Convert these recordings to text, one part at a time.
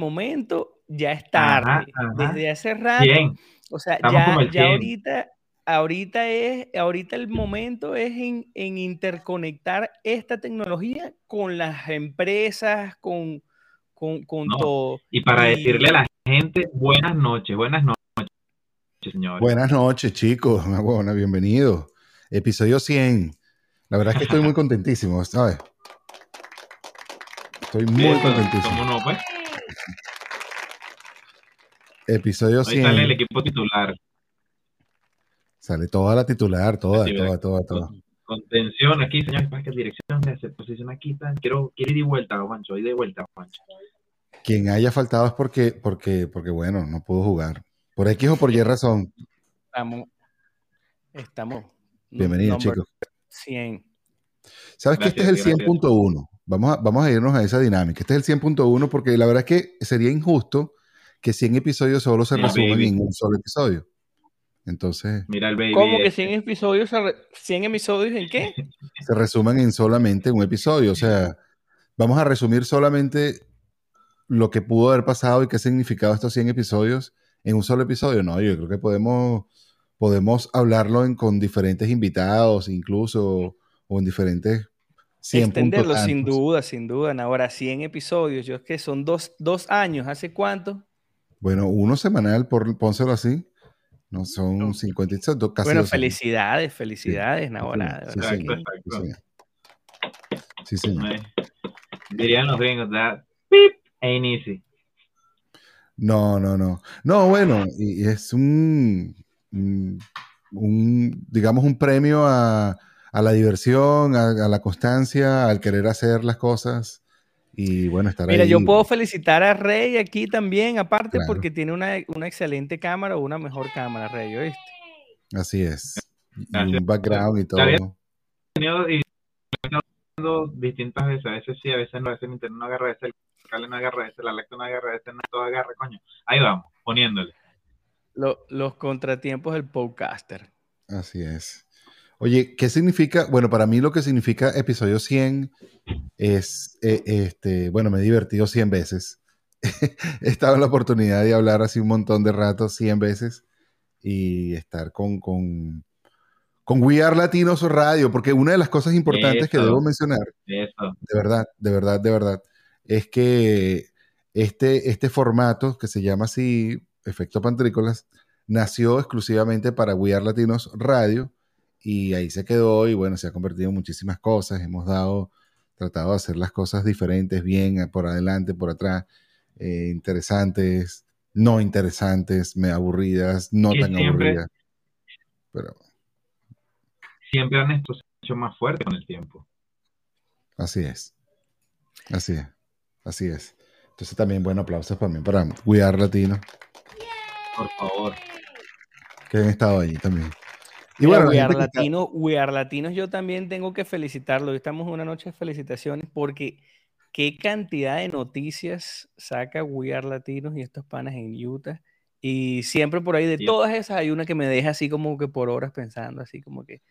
momento, ya es tarde. Desde hace rato. O sea, ya, ya ahorita, ahorita es, ahorita el momento es en, en, interconectar esta tecnología con las empresas, con, con, con todo. Y para decirle a la gente, buenas noches, buenas noches, señores. Buenas noches, chicos. Bueno, bienvenido. Episodio 100. La verdad es que estoy muy contentísimo, ¿sabes? Estoy muy contentísimo. ¿Cómo no, pues? Episodio 100. Ahí sale el equipo titular. Sale toda la titular, toda, toda, toda, toda. Contención aquí, señor. ¿Qué dirección de posición aquí? Quiero, quiero ir de vuelta, Juancho. Ir de vuelta, Juancho. Quien haya faltado es porque, porque, porque, bueno, no pudo jugar. Por X o por Y razón. Estamos. Estamos. Bienvenido, chicos. 100. ¿Sabes que este es el 100.1? Vamos a, vamos a irnos a esa dinámica. Este es el 100.1 porque la verdad es que sería injusto que 100 episodios solo se resumen en un solo episodio. Entonces. Mira el baby ¿Cómo que 100 este. episodios, 100 episodios en qué? Se resumen en solamente un episodio. O sea, vamos a resumir solamente lo que pudo haber pasado y qué significado estos 100 episodios en un solo episodio. No, yo creo que podemos, podemos hablarlo con diferentes invitados, incluso, o en diferentes 100 Extenderlo, sin duda, sin duda. Ahora, 100 episodios, yo es que son dos, dos años. ¿Hace cuánto? Bueno, uno semanal, por, pónselo así. No son 56, casi Bueno, felicidades, felicidades, sí. Nahora. Sí, sí, sí, señor. Dirían los gringos, that beep ain't easy. No, no, no. No, bueno, y, es un, un, digamos, un premio a, a la diversión, a, a, la constancia, al querer hacer las cosas. Y bueno, estar Mira, yo puedo felicitar a Rey aquí también, aparte porque tiene una, una, excelente cámara o una mejor cámara, Rey, ¿oíste? Así es. Y un background y todo. Tenido y distintas veces, a veces sí, a veces no, a veces el internet no agarra, a veces el cable no agarra, a veces la lacto no agarra, a veces no todo agarra, coño. Ahí vamos, poniéndole. Lo, los contratiempos del podcaster. Así es. Oye, ¿qué significa? Bueno, para mí lo que significa episodio 100 es, eh, este, bueno, me he divertido 100 veces. he estado en la oportunidad de hablar así un montón de ratos 100 veces y estar con, con, con We Are Latinos Radio, porque una de las cosas importantes que debo mencionar, de verdad, de verdad, de verdad, es que este, este formato que se llama así, Efecto Pantrícolas, nació exclusivamente para We Are Latinos Radio y ahí se quedó y bueno, se ha convertido en muchísimas cosas. Hemos dado, tratado de hacer las cosas diferentes, bien, eh, por adelante, por atrás, eh, interesantes, no interesantes, me aburridas, no tan aburridas. Pero... Siempre han hecho más fuerte con el tiempo. Así es. Así es. Así es. Entonces también, bueno, aplausos para mí, para cuidar Latino. Por favor. Que han estado allí también. Y bueno, We Are, Latino, We Are Latinos, yo también tengo que felicitarlo. Hoy estamos en una noche de felicitaciones porque qué cantidad de noticias saca We Are Latinos y estos panas en Utah. Y siempre por ahí, de todas esas, hay una que me deja así como que por horas pensando, así como que,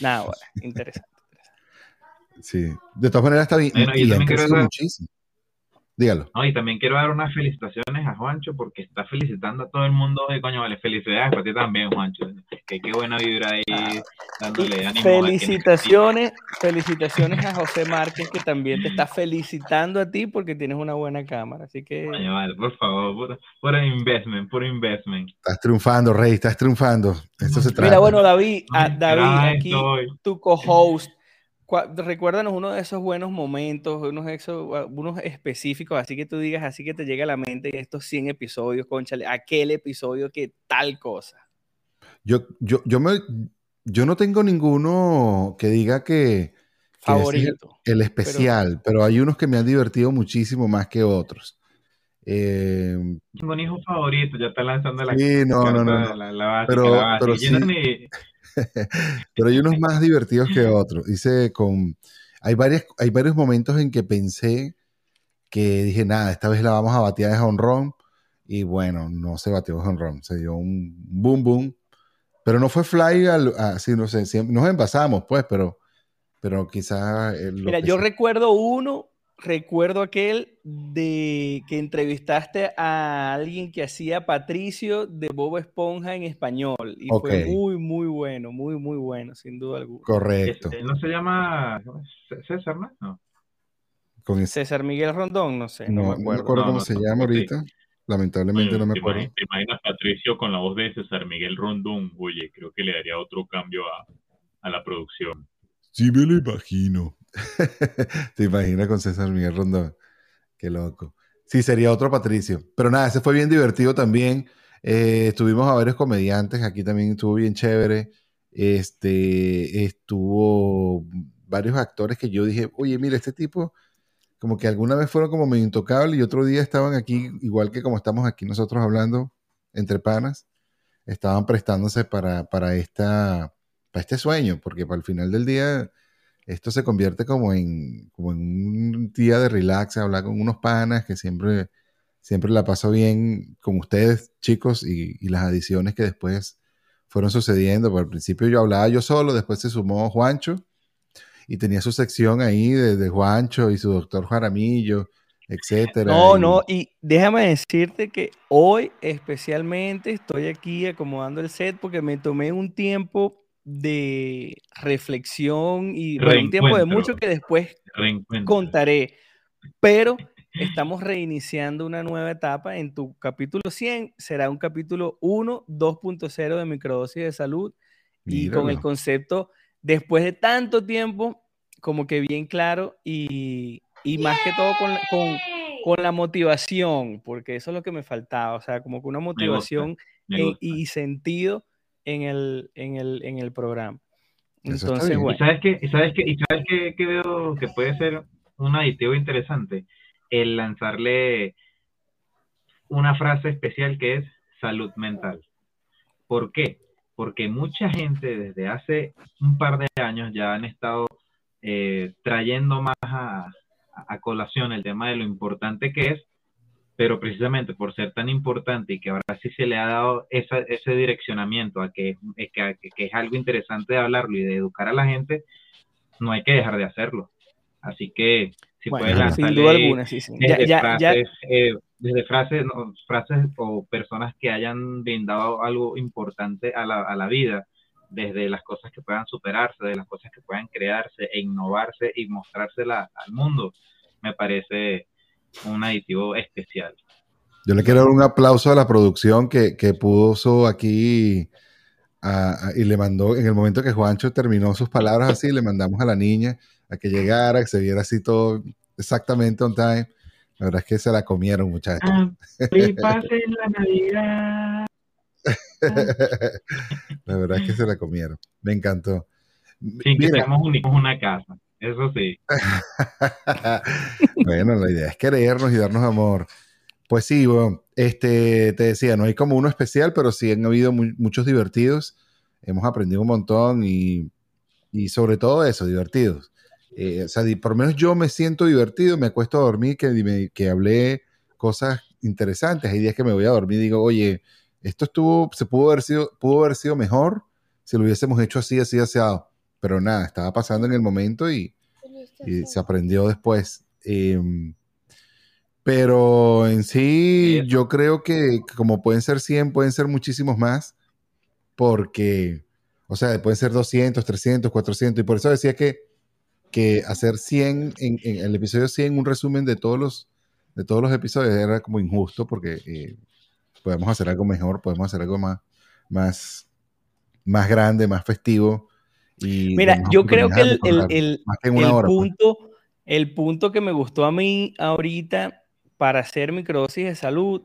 nada, bueno, interesante. Sí, de todas maneras está bien. y, muchísimo. Dígalo. No, y también quiero dar unas felicitaciones a Juancho porque está felicitando a todo el mundo. Y coño, vale, felicidades para ti también, Juancho. Que qué buena vibra ahí, dándole ánimo. Felicitaciones, felicitaciones a José Márquez que también te está felicitando a ti porque tienes una buena cámara. Así que. Coño, vale, por favor, por, el investment, por investment. Estás triunfando, Rey, estás triunfando. Esto se trata. Mira, bueno, David, a, David, aquí tu co-host recuérdanos uno de esos buenos momentos, unos, unos específicos, así que tú digas, así que te llega a la mente estos 100 episodios, conchale, aquel episodio que tal cosa. Yo, yo, yo, me, yo no tengo ninguno que diga que, favorito. el, especial, pero, hay unos que me han divertido muchísimo más que otros. Eh, tengo un hijo favorito, ya está lanzando la. Sí, no, no, no. pero, pero sí. Pero hay unos más divertidos que otros. Dice con. Hay, varias, hay varios momentos en que pensé que dije, nada, esta vez la vamos a batear de honrón. Y bueno, no se bateó de honrón. Se dio un boom boom. Pero no fue fly así, no sé. nos envasamos, pues, pero, pero quizás. Mira, yo recuerdo uno recuerdo aquel de que entrevistaste a alguien que hacía Patricio de Bobo Esponja en español. Y fue muy, muy bueno, muy, muy bueno, sin duda alguna. Correcto. Este, ¿No se llama César, no? Con César Miguel Rondón, no sé. No, me acuerdo, cómo se llama ahorita. Lamentablemente no me acuerdo. ¿Te imaginas Patricio con la voz de César Miguel Rondón? Oye, creo que le daría otro cambio a, a la producción. Sí, me lo imagino. Te imaginas con César Miguel Rondón. Qué loco. Sí, sería otro Patricio. Pero nada, ese fue bien divertido también. Eh, estuvimos a varios comediantes. Aquí también estuvo bien chévere. Este, estuvo varios actores que yo dije, oye, mira, este tipo, como que alguna vez fueron como medio intocables y otro día estaban aquí, igual que como estamos aquí nosotros hablando entre panas, estaban prestándose para, para, esta, para este sueño, porque para el final del día esto se convierte como en, como en un día de relax, hablar con unos panas que siempre, siempre la paso bien con ustedes, chicos, y, las adiciones que después fueron sucediendo. Por al principio yo hablaba yo solo, después se sumó Juancho y tenía su sección ahí de, Juancho y su doctor Jaramillo, etcétera. No, no, y déjame decirte que hoy especialmente estoy aquí acomodando el set porque me tomé un tiempo de reflexión y un tiempo de mucho que después contaré. Pero estamos reiniciando una nueva etapa. En tu capítulo 100 será un capítulo 1, 2.0 de microdosis de salud y con el concepto, después de tanto tiempo, como que bien claro y, más que todo con, con, con, la motivación, porque eso es lo que me faltaba, o sea, como que una motivación y sentido en el, en el, en el programa. Entonces, bueno. ¿Y sabes qué? ¿Sabes qué? ¿Y sabes qué, veo que puede ser un aditivo interesante? El lanzarle una frase especial que es salud mental. ¿Por qué? Porque mucha gente desde hace un par de años ya han estado eh, trayendo más a, a, colación el tema de lo importante que es pero precisamente por ser tan importante y que ahora sí se le ha dado ese direccionamiento a que, que, es algo interesante de hablarlo y de educar a la gente, no hay que dejar de hacerlo. Así que si puedes sin duda alguna, sí, Desde, frases, eh, desde frases, frases o personas que hayan brindado algo importante a la, a la vida, desde las cosas que puedan superarse, de las cosas que puedan crearse e innovarse y mostrársela al mundo, me parece un aditivo especial. Yo le quiero dar un aplauso a la producción que, que puso aquí y le mandó, en el momento que Juancho terminó sus palabras así, le mandamos a la niña a que llegara, que se viera así todo exactamente on time. La verdad es que se la comieron, muchachos. Ah, la Navidad. la verdad es que se la comieron. Me encantó. Sí, que seamos únicos una casa. Eso sí. bueno, la idea es querernos y darnos amor. Pues sí, bueno, este, te decía, no hay como uno especial, pero sí han habido muchos divertidos. Hemos aprendido un montón y, sobre todo eso, divertidos. Eh, o sea, por lo menos yo me siento divertido, me acuesto a dormir, que, que hablé cosas interesantes. Hay días que me voy a dormir y digo, oye, esto estuvo, se pudo haber sido, pudo haber sido mejor si lo hubiésemos hecho así, así, así pero nada, estaba pasando en el momento y, se aprendió después. Em, pero en sí, yo creo que como pueden ser 100, pueden ser muchísimos más, porque, o sea, pueden ser 200, 300, 400, y por eso decía que, que hacer 100, en, el episodio 100, un resumen de todos los, de todos los episodios era como injusto, porque eh, podemos hacer algo mejor, podemos hacer algo más, más, más grande, más festivo, Mira, yo creo que el, el, pues. punto, el punto que me gustó a mí ahorita para hacer microdosis de salud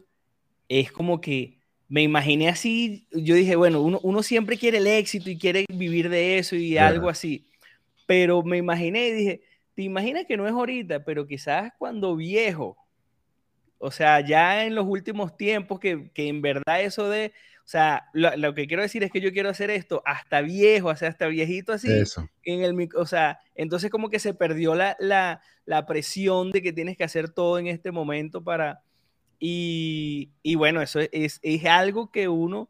es como que me imaginé así, yo dije, bueno, uno, uno siempre quiere el éxito y quiere vivir de eso y algo así, pero me imaginé y dije, te imaginas que no es ahorita, pero quizás cuando viejo, o sea, ya en los últimos tiempos que, que en verdad eso de o sea, lo, que quiero decir es que yo quiero hacer esto hasta viejo, o sea, hasta viejito así. Eso. En el, o sea, entonces como que se perdió la, la, la, presión de que tienes que hacer todo en este momento para... Y, y bueno, eso es, es, algo que uno,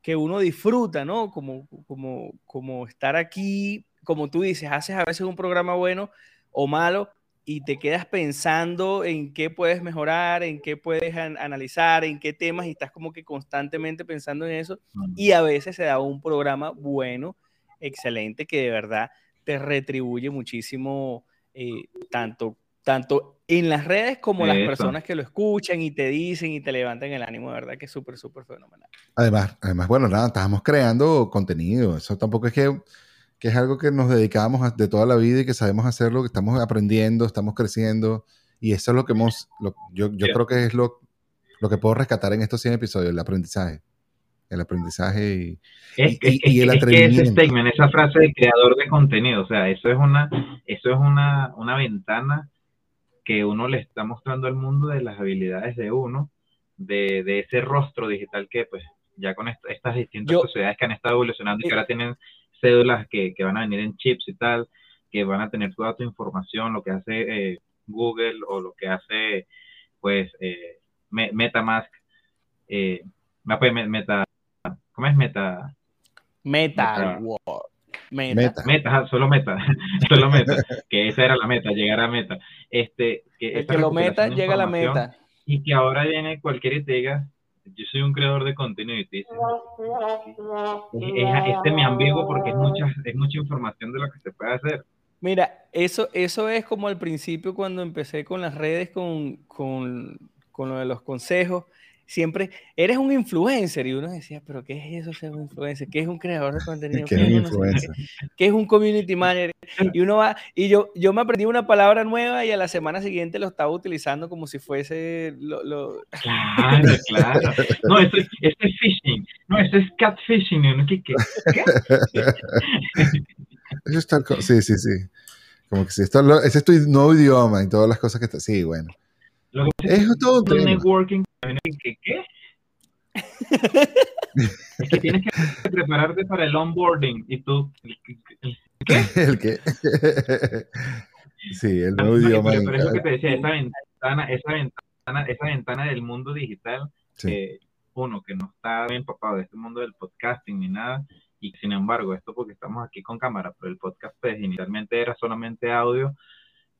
que uno disfruta, ¿no? Como, como, como estar aquí, como tú dices, haces a veces un programa bueno o malo, y te quedas pensando en qué puedes mejorar, en qué puedes analizar, en qué temas y estás como que constantemente pensando en eso y a veces se da un programa bueno, excelente, que de verdad te retribuye muchísimo eh, tanto, tanto en las redes como las personas que lo escuchan y te dicen y te levantan el ánimo, de verdad que es súper, súper fenomenal. Además, además, bueno, nada, estábamos creando contenido, eso tampoco es que que es algo que nos dedicamos de toda la vida y que sabemos hacerlo, que estamos aprendiendo, estamos creciendo. Y eso es lo que hemos, yo, yo creo que es lo, lo que puedo rescatar en estos 100 episodios, el aprendizaje. El aprendizaje y, y, el atrevimiento. ese statement, esa frase de creador de contenido, o sea, eso es una, eso es una, una ventana que uno le está mostrando al mundo de las habilidades de uno, de, de ese rostro digital que pues ya con estas distintas sociedades que han estado evolucionando y que ahora tienen cédulas que, que, van a venir en chips y tal, que van a tener toda tu información, lo que hace eh, Google o lo que hace, pues, eh, Metamask, eh, meta, ¿cómo es Meta? Meta. Meta. Meta. solo meta, solo meta, que esa era la meta, llegar a meta. Este, que El que lo meta llega a la meta. Y que ahora viene cualquier y te diga, yo soy un creador de contenido y te dicen, este me ambiguo porque es mucha, es mucha información de lo que se puede hacer. Mira, eso, eso es como al principio cuando empecé con las redes, con, con, con lo de los consejos siempre eres un influencer y uno decía, pero ¿qué es eso ser un influencer? ¿Qué es un creador de contenido? ¿Qué, es, un community manager? Y uno va, y yo, yo me aprendí una palabra nueva y a la semana siguiente lo estaba utilizando como si fuese lo... Claro, claro. No, eso, es phishing. No, eso es catfishing. ¿Qué? ¿Qué? Eso está, sí, sí, sí. Como que sí, esto, ese es tu nuevo idioma y todas las cosas que está. Sí, bueno. Es todo networking ¿Qué? ¿Qué? es que tienes que prepararte para el onboarding y tú. ¿Qué? ¿El qué? sí, el nuevo idioma. Pero, eso que te decía, esa ventana, esa ventana, esa ventana del mundo digital, uno que no está bien empapado de este mundo del podcasting ni nada, y sin embargo, esto porque estamos aquí con cámara, pero el podcast pues, inicialmente era solamente audio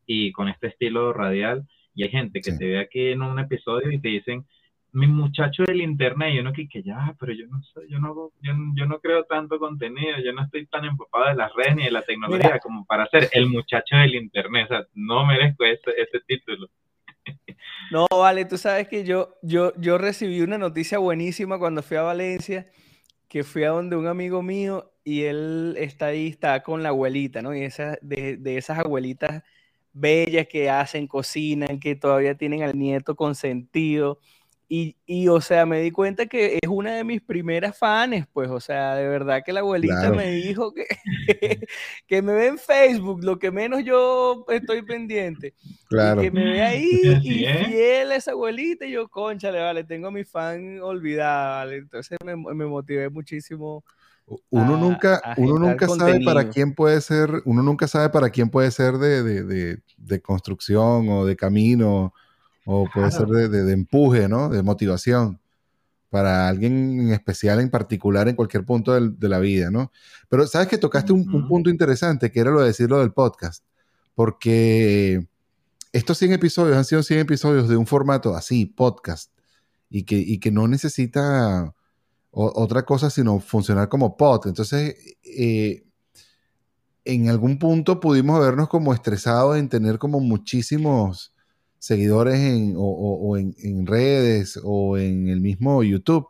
y con este estilo radial, y hay gente que te ve aquí en un episodio y te dicen, mi muchacho del internet, yo no que, que ya, pero yo no sé, yo no, yo, no creo tanto contenido, yo no estoy tan empapado de las redes ni de la tecnología como para ser el muchacho del internet, o sea, no merezco ese, ese título. No, vale, tú sabes que yo, yo, yo recibí una noticia buenísima cuando fui a Valencia, que fui a donde un amigo mío y él está ahí, está con la abuelita, ¿no? Y esa, de, de esas abuelitas bellas que hacen, cocinan, que todavía tienen al nieto consentido. Y, y, o sea, me di cuenta que es una de mis primeras fans, pues, o sea, de verdad que la abuelita me dijo que, que me ve en Facebook, lo que menos yo estoy pendiente. Claro. que me ve ahí y fiel esa abuelita, y yo, conchale, vale, tengo a mi fan olvidada, ¿vale? Entonces me, me motivé muchísimo uno nunca, uno nunca sabe para quién puede ser, uno nunca sabe para quién puede ser de, de, de, construcción o de camino, o puede ser de, empuje, ¿no? De motivación para alguien en especial, en particular, en cualquier punto de la vida, ¿no? Pero sabes que tocaste un, un, punto interesante, que era lo de decirlo del podcast, porque estos 100 episodios han sido 100 episodios de un formato así, podcast, y que, y que no necesita otra cosa sino funcionar como pod. Entonces, eh, en algún punto pudimos vernos como estresados en tener como muchísimos seguidores en, o, en, redes o en el mismo YouTube.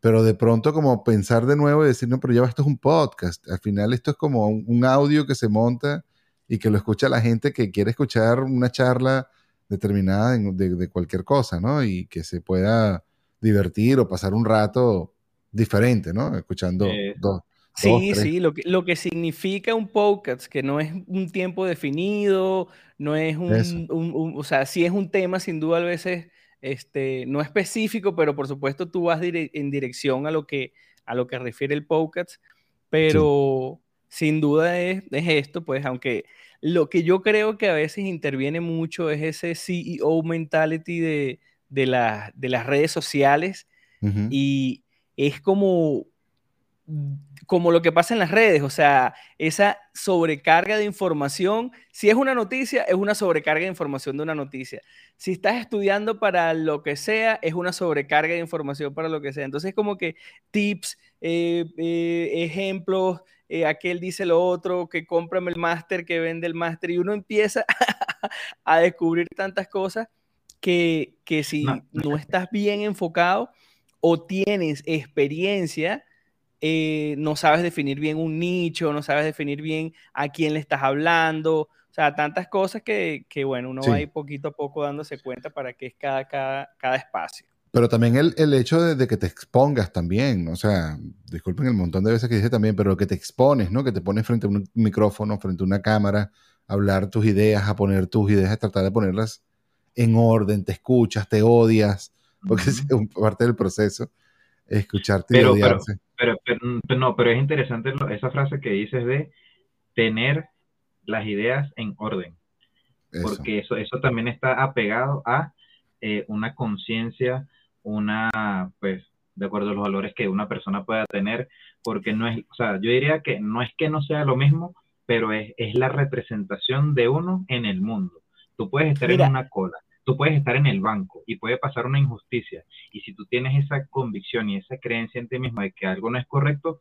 Pero de pronto como pensar de nuevo y decir, no, pero ya esto es un podcast. Al final esto es como un, audio que se monta y que lo escucha la gente que quiere escuchar una charla determinada de, de, cualquier cosa, ¿no? Y que se pueda divertir o pasar un rato diferente, ¿no? Escuchando dos. Sí, sí, lo que, lo que significa un podcast, que no es un tiempo definido, no es un, o sea, sí es un tema sin duda a veces, este, no específico, pero por supuesto tú vas en dirección a lo que, a lo que refiere el podcast, pero sin duda es, es, esto, pues, aunque lo que yo creo que a veces interviene mucho es ese CEO mentality de, de, de las redes sociales y, es como como lo que pasa en las redes, o sea, esa sobrecarga de información, si es una noticia, es una sobrecarga de información de una noticia. Si estás estudiando para lo que sea, es una sobrecarga de información para lo que sea. Entonces, como que tips, eh, eh, ejemplos, eh, aquel dice lo otro, que cómprame el máster, que vende el máster, y uno empieza a descubrir tantas cosas que, que si no estás bien enfocado o tienes experiencia, eh, no sabes definir bien un nicho, no sabes definir bien a quién le estás hablando, o sea, tantas cosas que, bueno, uno va a ir poquito a poco dándose cuenta para qué es cada, cada, espacio. Pero también el, hecho de, que te expongas también, o sea, disculpen el montón de veces que dije también, pero que te expones, ¿no? Que te pones frente a un micrófono, frente a una cámara, a hablar tus ideas, a poner tus ideas, a tratar de ponerlas en orden, te escuchas, te odias, porque es parte del proceso, escucharte y odiarse. Pero, no, pero es interesante esa frase que dices de tener las ideas en orden. Porque eso, eso también está apegado a eh, una conciencia, una, pues, de acuerdo a los valores que una persona pueda tener, porque no es, o sea, yo diría que no es que no sea lo mismo, pero es, es la representación de uno en el mundo. Tú puedes estar en una cola, tú puedes estar en el banco y puede pasar una injusticia. Y si tú tienes esa convicción y esa creencia en ti misma de que algo no es correcto,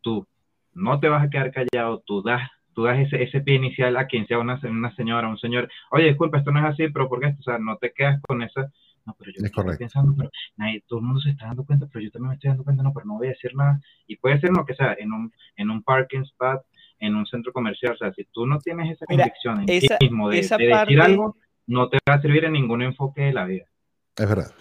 tú no te vas a quedar callado, tú das, tú das ese, ese pie inicial a quien sea una, una señora, un señor, oye, disculpa, esto no es así, pero ¿por qué? O sea, no te quedas con esa, no, pero yo estoy pensando, pero nadie, todo el mundo se está dando cuenta, pero yo también me estoy dando cuenta, no, pero no voy a decir nada. Y puede ser lo que sea, en un, en un parking spot, en un centro comercial, o sea, si tú no tienes esa convicción en ti mismo de, decir algo, no te va a servir en ningún enfoque de la vida. Es verdad.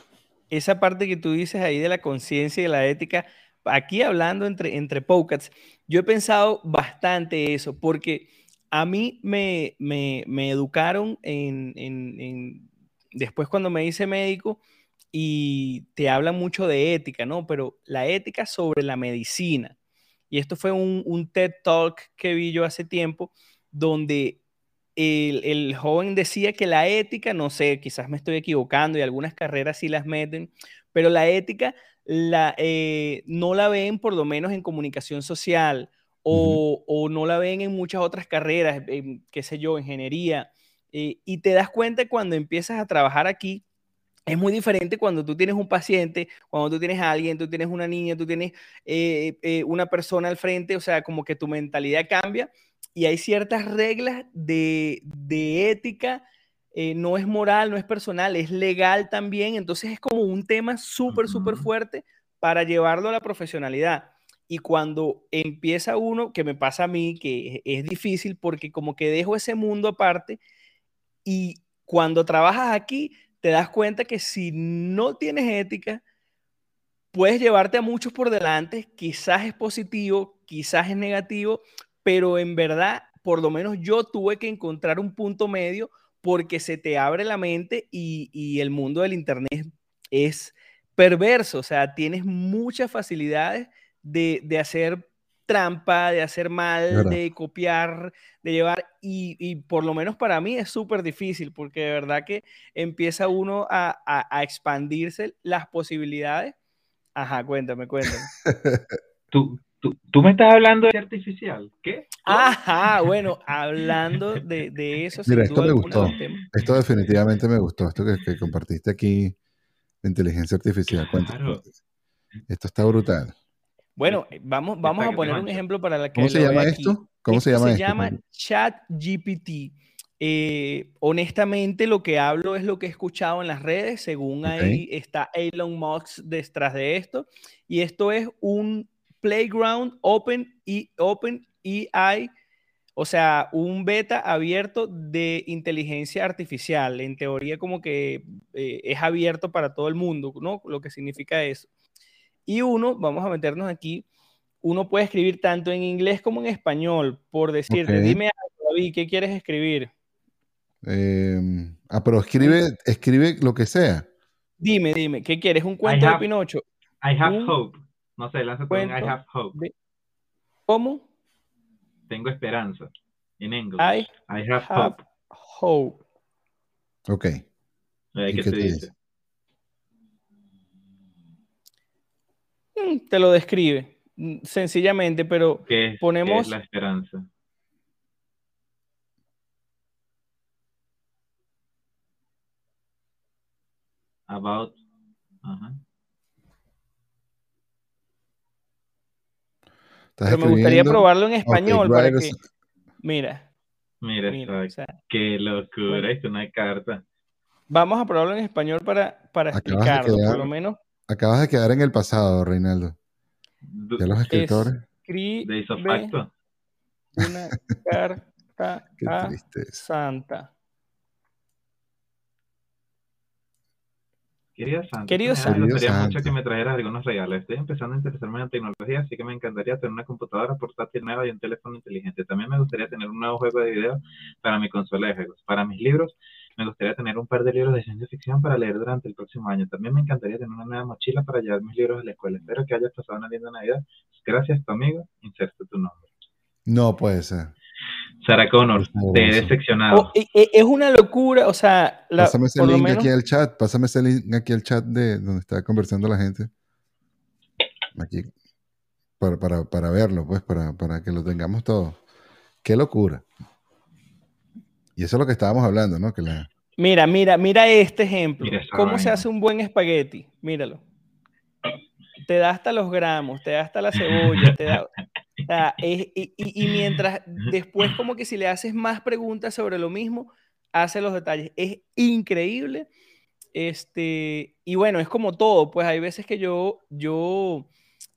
Esa parte que tú dices ahí de la conciencia y de la ética, aquí hablando entre, entre podcasts, yo he pensado bastante eso, porque a mí me, me, educaron en, después cuando me hice médico y te hablan mucho de ética, ¿no? Pero la ética sobre la medicina. Y esto fue un, un TED Talk que vi yo hace tiempo, donde el, joven decía que la ética, no sé, quizás me estoy equivocando y algunas carreras sí las meten, pero la ética la, eh, no la ven por lo menos en comunicación social o, no la ven en muchas otras carreras, qué sé yo, ingeniería. Eh, y te das cuenta cuando empiezas a trabajar aquí, es muy diferente cuando tú tienes un paciente, cuando tú tienes a alguien, tú tienes una niña, tú tienes eh, una persona al frente, o sea, como que tu mentalidad cambia y hay ciertas reglas de, ética, eh, no es moral, no es personal, es legal también, entonces es como un tema súper, súper fuerte para llevarlo a la profesionalidad. Y cuando empieza uno, que me pasa a mí, que es difícil porque como que dejo ese mundo aparte y cuando trabajas aquí, te das cuenta que si no tienes ética, puedes llevarte a muchos por delante, quizás es positivo, quizás es negativo, pero en verdad, por lo menos yo tuve que encontrar un punto medio porque se te abre la mente y, el mundo del Internet es perverso, o sea, tienes muchas facilidades de, hacer trampa, de hacer mal, de copiar, de llevar, y, por lo menos para mí es súper difícil, porque de verdad que empieza uno a, a, expandirse las posibilidades. Ajá, cuéntame, cuéntame. ¿Tú, ¿Tú, me estás hablando de artificial? ¿Qué? Ajá, bueno, hablando de, de eso. Mira, esto me gustó. Esto definitivamente me gustó. Esto que, compartiste aquí de inteligencia artificial. Claro. Esto está brutal. Bueno, vamos, vamos a poner un ejemplo para la que. ¿Cómo se llama esto? ¿Cómo se llama se llama ChatGPT. Eh, honestamente, lo que hablo es lo que he escuchado en las redes. Según ahí está Elon Musk detrás de esto. Y esto es un Playground Open y Open EI, o sea, un beta abierto de inteligencia artificial. En teoría, como que eh, es abierto para todo el mundo, ¿no? Lo que significa eso. Y uno, vamos a meternos aquí, uno puede escribir tanto en inglés como en español, por decirte, dime algo, David, ¿qué quieres escribir? Em, ah, pero escribe, escribe lo que sea. Dime, dime, ¿qué quieres? ¿Un cuento de Pinocho? I have hope. No sé, lánzate un I have hope. ¿Cómo? Tengo esperanza. En inglés. I, have, hope. hope. Ok. ¿Qué, te, dice? Mm, te lo describe. mm, sencillamente, pero ¿Qué es, qué ponemos... es la esperanza? About. Ajá. Estás pero me gustaría probarlo en español para que... Mira, Mira, mira, o exacto. sea, Qué locura, Bueno. es una carta. vamos a probarlo en español para, para de explicarlo, por lo menos. Acabas de quedar en el pasado, Reinaldo. Ya los escritores. De hizo Escribe facto. una carta a. Santa. Querido Santa, Querido Santa. me gustaría mucho que me trajeras algunos regalos. Estoy empezando a interesarme en la tecnología, así que me encantaría tener una computadora portátil nueva y un teléfono inteligente. También me gustaría tener un nuevo juego de video para mi consola de juegos. Para mis libros, me gustaría tener un par de libros de ciencia ficción para leer durante el próximo año. También me encantaría tener una nueva mochila para llevar mis libros a la escuela. Espero que hayas pasado una linda Navidad. Gracias, tu amigo. Inserto tu nombre. No puede ser. Sarah Connor, decepcionado. Oh, e- e- es una locura, o sea, la- Pásame ese link menos... aquí al chat. Pásame ese link aquí al chat de donde está conversando la gente. Aquí. Para, para, para verlo, pues, para, para que lo tengamos todo. Qué locura. Y eso es lo que estábamos hablando, ¿no? Que la, Mira, mira, mira este ejemplo. Mira ¿Cómo se hace un buen espagueti? Míralo. Te da hasta los gramos, te da hasta la cebolla, te da... o sea, es- y, y- y mientras después como que si le haces más preguntas sobre lo mismo, hace los detalles. Es increíble. Este, y bueno, es como todo, pues hay veces que yo, yo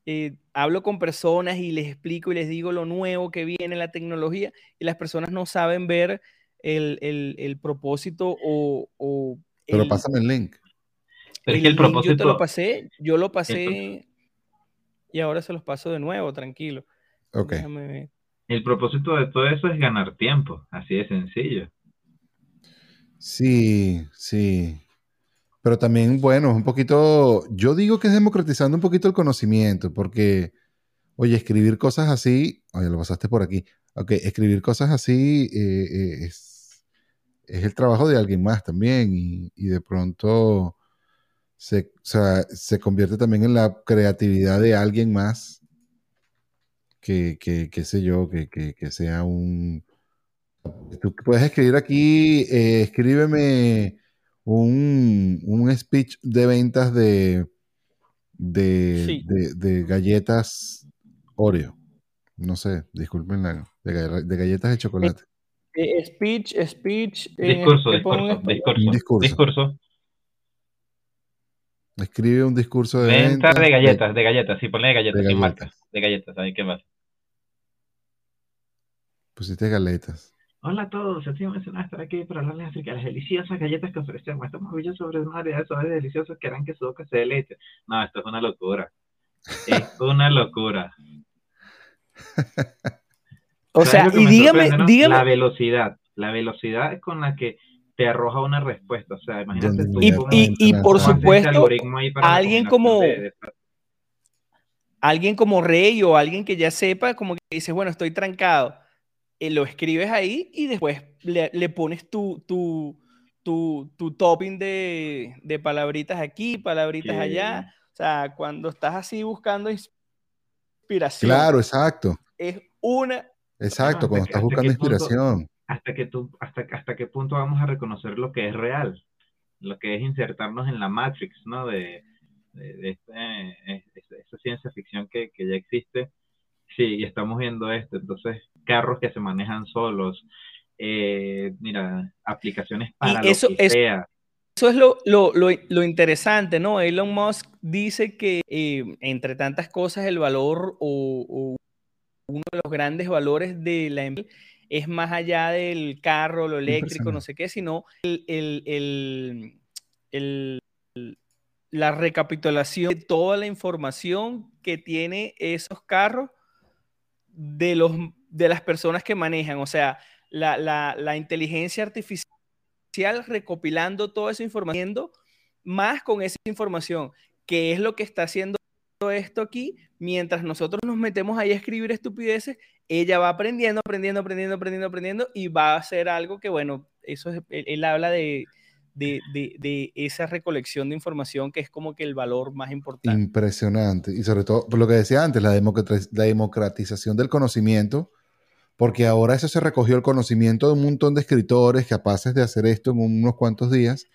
eh, hablo con personas y les explico y les digo lo nuevo que viene en la tecnología y las personas no saben ver el, el- el propósito o, o pero el- pásame el link. Pero es que el link Yo te propósito, lo pasé, yo lo pasé y ahora se los paso de nuevo, tranquilo. Ok. Déjame ver. el propósito de todo eso es ganar tiempo. Así de sencillo. Sí, sí. Pero también, bueno, es un poquito, yo digo que es democratizando un poquito el conocimiento, porque, oye, escribir cosas así, oye, lo pasaste por aquí, ok, escribir cosas así eh, eh, es, es el trabajo de alguien más también, y, y de pronto se, o sea, se convierte también en la creatividad de alguien más que, que, qué sé yo, que, que, que sea un... Tú puedes escribir aquí, eh, escríbeme un, un speech de ventas de, de, Sí. de, de galletas Oreo. No sé, disculpen, la- de, ga- de galletas de chocolate. Eh, speech, speech. eh, Discurso, ¿qué pongo en discurso, discurso, Un discurso. discurso. Escribe un discurso de Venta ventas de galletas, de galletas, sí, ponle de galletas, de sin galletas. marcas, de galletas, ahí qué más. Pusiste galetas. Hola a todos, emocionado de estar aquí para hablarles acerca de las deliciosas galletas que ofrecemos. Estamos orgullosos sobre una variedad de sabores deliciosos que harán que su boca se deleite. No, esto es una locura. Es una locura. O ¿Sabes sea, y me dígame, no? dígame. La velocidad. La velocidad con la que te arroja una respuesta. O sea, imagínate tú Y, y- y por supuesto, algoritmo ahí para la alguien como- de- de- alguien como Rey o alguien que ya sepa, como que dices, bueno, estoy trancado, eh, lo escribes ahí y después le, le pones tu, tu, tu, tu topping de, de palabritas aquí, palabritas allá. O sea, cuando estás así buscando inspiración, Claro, exacto. es una... Exacto, hasta cuando que- estás hasta buscando punto- inspiración. hasta que tú, hasta, hasta qué punto vamos a reconocer lo que es real, lo que es insertarnos en la Matrix, ¿no? De, de, de este, esa- esa ciencia ficción que, que ya existe. Sí, y estamos viendo esto. Entonces, carros que se manejan solos, eh, mira, aplicaciones para eso- lo que eso- sea. Eso es lo, lo, lo, lo interesante, ¿no? Elon Musk dice que, eh, entre tantas cosas, el valor o, o uno de los grandes valores de la empresa es más allá del carro, lo eléctrico, no sé qué, sino el- el- el- el- la recapitulación de toda la información que tiene esos carros de, los, de las personas que manejan. O sea, la, la- inteligencia artificial recopilando toda esa información, más con esa información, que es lo que está haciendo esto aquí, mientras nosotros nos metemos ahí a escribir estupideces, ella va aprendiendo, aprendiendo, aprendiendo, aprendiendo, aprendiendo y va a hacer algo que, bueno, eso es, él, él habla de, de, esa recolección de información que es como que el valor más importante. Impresionante. Y sobre todo, por lo que decía antes, la, democratización del conocimiento, porque ahora eso se recogió el conocimiento de un montón de escritores capaces de hacer esto en unos cuantos días,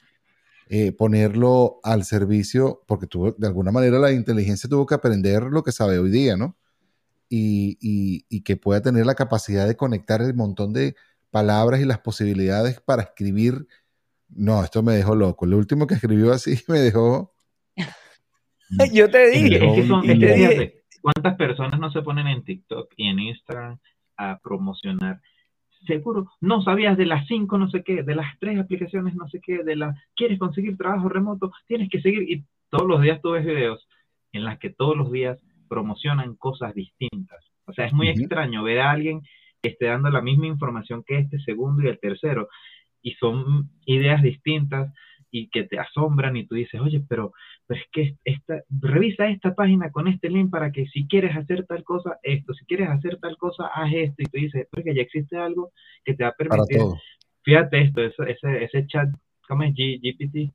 eh, ponerlo al servicio, porque tuvo, de alguna manera la inteligencia tuvo que aprender lo que sabe hoy día, ¿no? Y, y que pueda tener la capacidad de conectar el montón de palabras y las posibilidades para escribir no, esto me dejó loco. El último que escribió así me dejó. Yo te dije. ¿Cuántas personas no se ponen en TikTok y en Instagram a promocionar? Seguro, no sabías de las cinco, no sé qué, de las tres aplicaciones, no sé qué, de las. ¿Quieres conseguir trabajo remoto? Tienes que seguir. Y todos los días tú ves videos en las que todos los días promocionan cosas distintas. O sea, es muy extraño ver a alguien que esté dando la misma información que este segundo y el tercero y son ideas distintas y que te asombran y tú dices, oye, pero, pero es que esta, revisa esta página con este link para que si quieres hacer tal cosa, esto, si quieres hacer tal cosa, haz esto, y tú dices, porque ya existe algo que te va a permitir, fíjate esto, ese, ese chat, ¿cómo es GPT?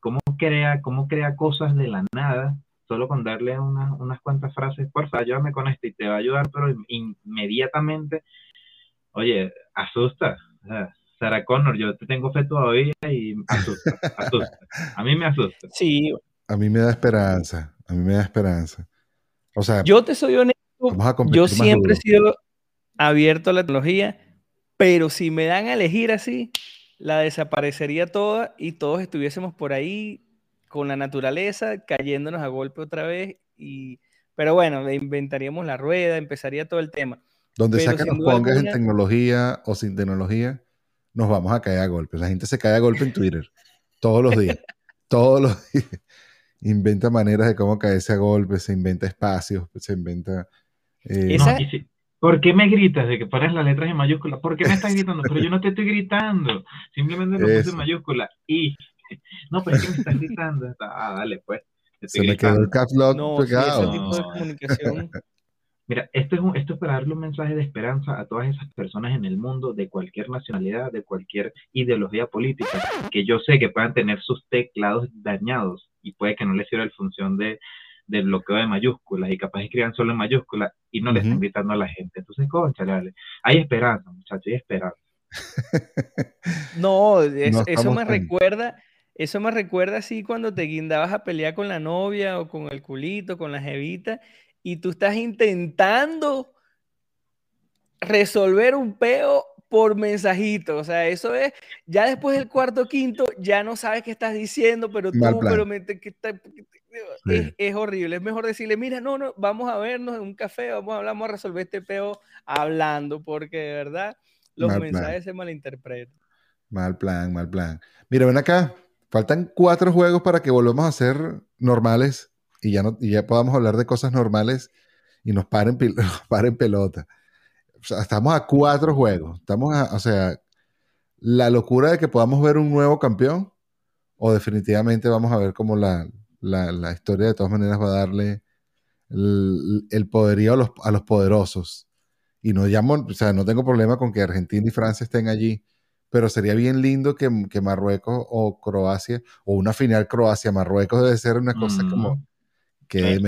¿Cómo crea, cómo crea cosas de la nada? Solo con darle unas cuantas frases, por favor, ayúdame con esto y te va a ayudar, pero inmediatamente, oye, asusta. Sarah Connor, yo te tengo fe todavía y asusta, asusta. A mí me asusta. Sí. A mí me da esperanza, a mí me da esperanza. O sea, yo te soy honesto, yo siempre he sido abierto a la tecnología, pero si me dan a elegir así, la desaparecería toda y todos estuviésemos por ahí con la naturaleza, cayéndonos a golpe otra vez. Y, pero bueno, inventaríamos la rueda, empezaría todo el tema. Donde sea que nos pongas en tecnología o sin tecnología, nos vamos a caer a golpes. La gente se cae a golpe en Twitter todos los días. todos los días. Inventa maneras de cómo caerse a golpes, se inventa espacios, se inventa... Eh, ¿Por qué me gritas de que pones las letras en mayúscula? ¿Por qué me estás gritando? Pero yo no te estoy gritando. Simplemente lo puse en mayúscula. Y... No, pero es que me estás gritando. Ah, dale, pues. Se me quedó el caps lock no, pegado. ese tipo de comunicación Mira, esto es, esto es para darle un mensaje de esperanza a todas esas personas en el mundo de cualquier nacionalidad, de cualquier ideología política, que yo sé que puedan tener sus teclados dañados y puede que no les sirva la función de, del bloqueo de mayúsculas y capaz escriban solo en mayúsculas y no le están gritando a la gente. Entonces, concha, hay esperanza, muchachos, hay esperanza. no, eso me recuerda, eso me recuerda así cuando te guindabas a pelear con la novia o con el culito, con la jevita y tú estás intentando resolver un peo por mensajito. O sea, eso es, ya después del cuarto quinto, ya no sabes qué estás diciendo, pero tú, pero es, horrible. Es mejor decirle, mira, no, no, vamos a vernos en un café, vamos a hablar, vamos a resolver este peo hablando, porque de verdad los mensajes se malinterpretan. Mal plan, mal plan. Mira, ven acá, faltan cuatro juegos para que volvamos a ser normales y ya, no, y ya podamos hablar de cosas normales y nos paren, paren pelota. estamos a cuatro juegos. Estamos a, o sea, la locura de que podamos ver un nuevo campeón o definitivamente vamos a ver cómo la, la, historia de todas maneras va a darle el, poderío a los, a los, poderosos. Y no llamo, o sea, no tengo problema con que Argentina y Francia estén allí, pero sería bien lindo que, que Marruecos o Croacia, o una final Croacia-Marruecos debe ser una cosa como que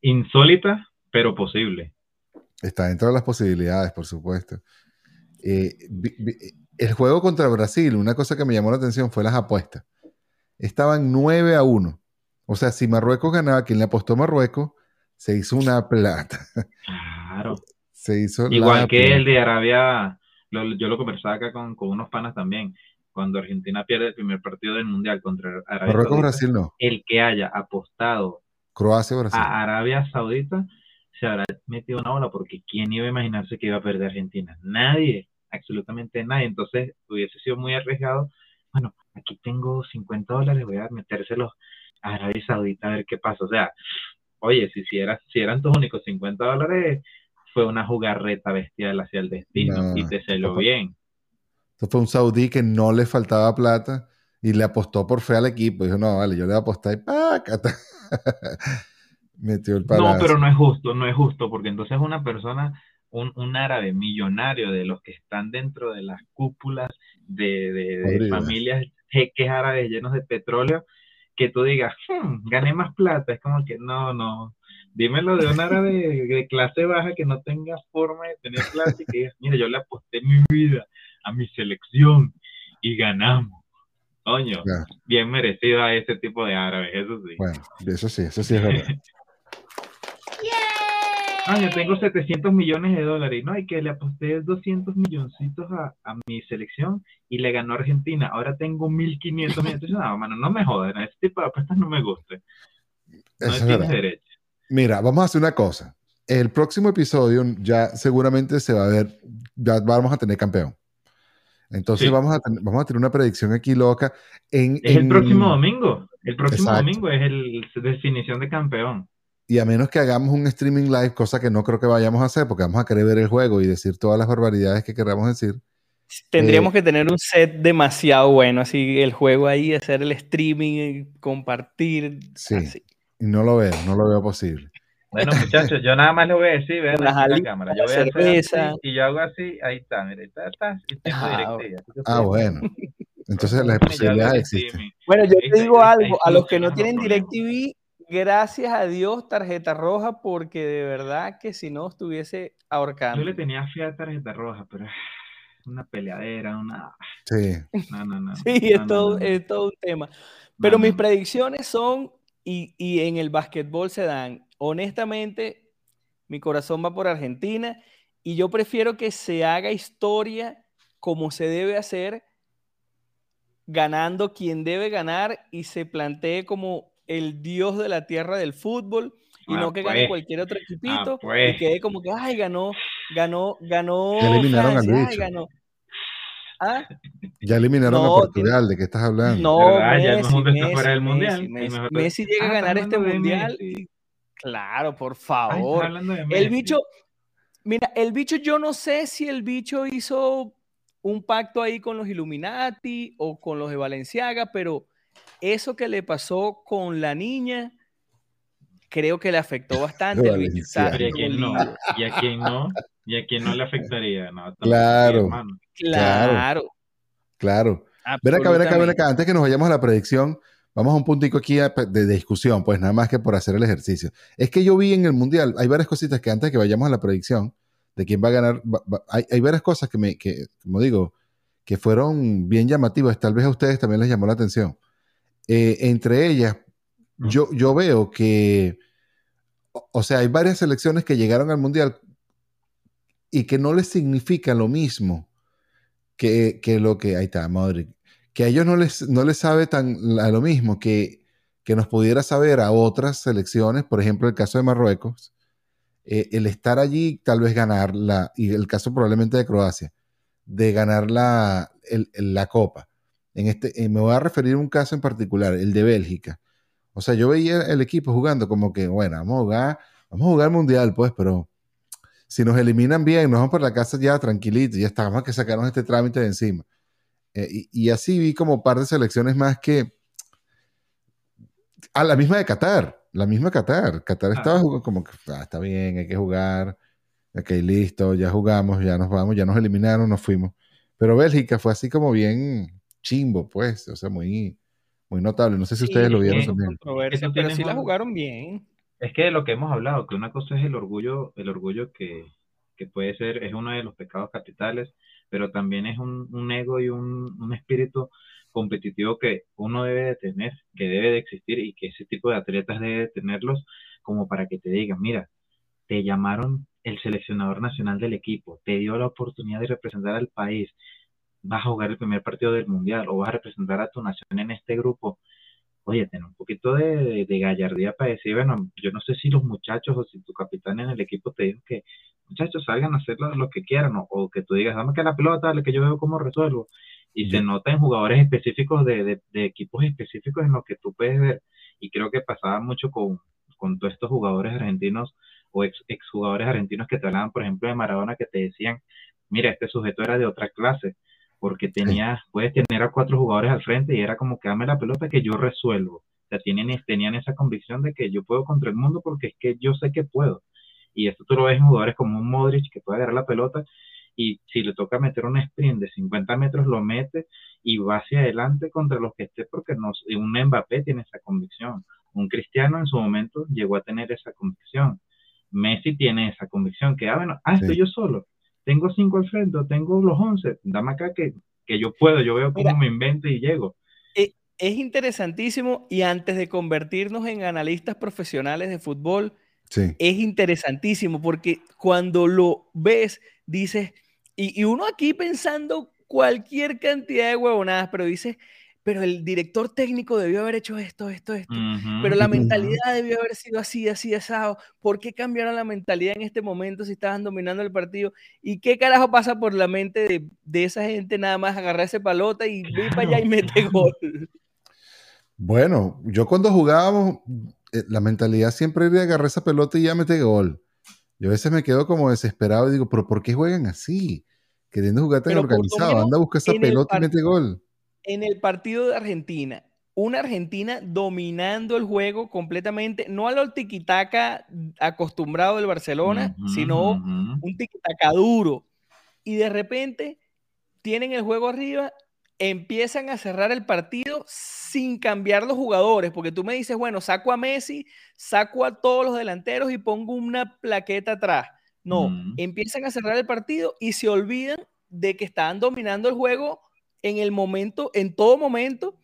insólita, pero posible. Está dentro de las posibilidades, por supuesto. Eh, el juego contra Brasil, una cosa que me llamó la atención fue las apuestas. Estaban 9 a 1. O sea, si Marruecos ganaba, quien le apostó a Marruecos, se hizo una plata. Claro. Se hizo Igual que el de Arabia, yo lo conversaba acá con, unos panas también. Cuando Argentina pierde el primer partido del Mundial contra Arabia Marruecos, Brasil no. El que haya apostado Croacia, Brasil. A Arabia Saudita se habrá metido una ola porque ¿quién iba a imaginarse que iba a perder Argentina? Nadie, absolutamente nadie. Entonces hubiese sido muy arriesgado. Bueno, aquí tengo 50 dólares, voy a metérselos a Arabia Saudita a ver qué pasa. O sea, oye, si, si, si eran tus únicos 50 dólares, fue una jugarreta bestial hacia el destino y te salió bien. Esto fue un saudí que no le faltaba plata y le apostó por fe al equipo. Dijo, no, vale, yo le voy a apostar y ¡pácata! Metió el No, pero no es justo, no es justo, porque entonces una persona, un, árabe millonario de los que están dentro de las cúpulas de, familias jeques árabes llenos de petróleo, que tú digas, hmm, gané más plata. Es como que no, no. Dímelo de un árabe de, clase baja que no tenga forma de tener plata y que digas, mire, yo le aposté mi vida a mi selección y ganamos. Coño, bien merecido a ese tipo de árabes, eso sí. Bueno, eso sí, eso sí es verdad. Coño, tengo 700 millones de dólares, ¿no? Y que le aposté 200 milloncitos a, a mi selección y le ganó Argentina. Ahora tengo 1500 millones. No, mano, no me jodan. Ese tipo de apuestas no me gusta. No tienes derecho. Mira, vamos a hacer una cosa. El próximo episodio ya seguramente se va a ver, ya vamos a tener campeón. Entonces vamos, a vamos a tener una predicción aquí loca. En, es el próximo domingo. El próximo domingo es el definición de campeón. Y a menos que hagamos un streaming live, cosa que no creo que vayamos a hacer, porque vamos a querer ver el juego y decir todas las barbaridades que queramos decir. Tendríamos eh, que tener un set demasiado bueno, así el juego ahí, hacer el streaming, compartir. Sí. Y no lo veo, no lo veo posible. Bueno, muchachos, yo nada más lo voy a decir, vean la, la cámara. Yo voy a hacer así, y yo hago así, ahí está, mira, está, está, ah, ah bueno. Entonces las posibilidades existen. Bueno, yo te digo algo, a los que no tienen DirecTV, gracias a Dios, tarjeta roja, porque de verdad que si no estuviese ahorcando. Yo le tenía fe a tarjeta roja, pero una peleadera, una... Sí. No, no, no. Sí, es, todo, es todo un tema. Pero mis predicciones son, y, y en el básquetbol se dan, honestamente, mi corazón va por Argentina y yo prefiero que se haga historia como se debe hacer, ganando quien debe ganar y se plantee como el dios de la tierra del fútbol y ah, no que gane pues. cualquier otro equipito ah, y pues. quede como que, ay, ganó, ganó, ganó. Ya eliminaron al ganó. ¿Ah? Ya eliminaron a Portugal, ¿de qué estás hablando? No, Messi, Messi, Messi, Messi, Messi, llega a ganar este mundial. Claro, por favor. el bicho, mira, el bicho, yo no sé si el bicho hizo un pacto ahí con los Illuminati o con los de Valenciaga, pero eso que le pasó con la niña, creo que le afectó bastante. ¿Y a quién no? ¿Y a quién no? ¿Y a quién no le afectaría? claro, claro. Claro. Ven acá, ven acá, ven acá. Antes que nos vayamos a la predicción, Vamos a un puntico aquí de, discusión, pues nada más que por hacer el ejercicio. Es que yo vi en el Mundial, hay varias cositas que antes de que vayamos a la predicción de quién va a ganar, hay, varias cosas que, me, que, como digo, que fueron bien llamativas, tal vez a ustedes también les llamó la atención. Eh, entre ellas, yo, yo veo que, o sea, hay varias selecciones que llegaron al Mundial y que no les significa lo mismo que, que lo que, ahí está, Modric, que a ellos no les, no les sabe tan a lo mismo que, que nos pudiera saber a otras selecciones, por ejemplo, el caso de Marruecos, eh, el estar allí, tal vez ganarla, y el caso probablemente de Croacia, de ganar la, la Copa. En este, eh, me voy a referir a un caso en particular, el de Bélgica. O sea, yo veía el equipo jugando como que, bueno, vamos a jugar, vamos a jugar mundial, pues, pero si nos eliminan bien, nos vamos por la casa ya tranquilitos, ya a que sacarnos este trámite de encima. Eh, y, así vi como un par de selecciones más que... A la misma de Qatar, la misma Qatar. Qatar ah. estaba jugando como que, ah, está bien, hay que jugar. Ok, listo, ya jugamos, ya nos vamos, ya nos eliminaron, nos fuimos. Pero Bélgica fue así como bien chimbo, pues, o sea, muy, muy notable. No sé si ustedes lo vieron también. Pero sí la jugaron bien. Es que lo que hemos hablado, que una cosa es el orgullo, el orgullo que, que puede ser, es uno de los pecados capitales, pero también es un, ego y un, espíritu competitivo que uno debe de tener, que debe de existir y que ese tipo de atletas debe de tenerlos como para que te digan, mira, te llamaron el seleccionador nacional del equipo, te dio la oportunidad de representar al país, vas a jugar el primer partido del mundial o vas a representar a tu nación en este grupo. Oye, ten un poquito de, gallardía para decir, bueno, yo no sé si los muchachos o si tu capitán en el equipo te dijo que muchachos, salgan a hacer lo, que quieran, o, que tú digas, dame que la pelota, dale que yo veo cómo resuelvo. Y se nota en jugadores específicos de, equipos específicos en los que tú puedes ver. Y creo que pasaba mucho con, con todos estos jugadores argentinos o ex, exjugadores argentinos que te hablaban, por ejemplo, de Maradona, que te decían, mira, este sujeto era de otra clase, porque tenía, puedes tener a cuatro jugadores al frente y era como que dame la pelota que yo resuelvo. O sea, tienen, tenían esa convicción de que yo puedo contra el mundo porque es que yo sé que puedo. Y esto tú lo ves en jugadores como un Modric que puede agarrar la pelota y si le toca meter un sprint de 50 metros, lo mete y va hacia adelante contra los que esté, porque no, un Mbappé tiene esa convicción. Un Cristiano en su momento llegó a tener esa convicción. Messi tiene esa convicción que, ah, bueno, ah, estoy yo solo, tengo cinco al frente, tengo los once, dame acá que, que yo puedo, yo veo cómo me invento y llego. Eh, es interesantísimo y antes de convertirnos en analistas profesionales de fútbol, es interesantísimo porque cuando lo ves, dices, y, y, uno aquí pensando cualquier cantidad de huevonadas, pero dices, pero el director técnico debió haber hecho esto, esto, esto, pero la mentalidad debió haber sido así, así, asado. ¿Por qué cambiaron la mentalidad en este momento si estaban dominando el partido? ¿Y qué carajo pasa por la mente de, de esa gente nada más agarrar ese palota y ir para allá y mete gol? Bueno, yo cuando jugábamos, eh, la mentalidad siempre era agarrar esa pelota y ya mete gol. Yo a veces me quedo como desesperado y digo, pero ¿por qué juegan así? Queriendo jugar tan organizado, anda a buscar esa pelota y mete gol en el partido de Argentina, una Argentina dominando el juego completamente, no a lo tiquitaca acostumbrado del Barcelona, sino un tiquitaca duro. Y de repente tienen el juego arriba, empiezan a cerrar el partido sin cambiar los jugadores, porque tú me dices, bueno, saco a Messi, saco a todos los delanteros y pongo una plaqueta atrás. No, empiezan a cerrar el partido y se olvidan de que estaban dominando el juego en el momento, en todo momento,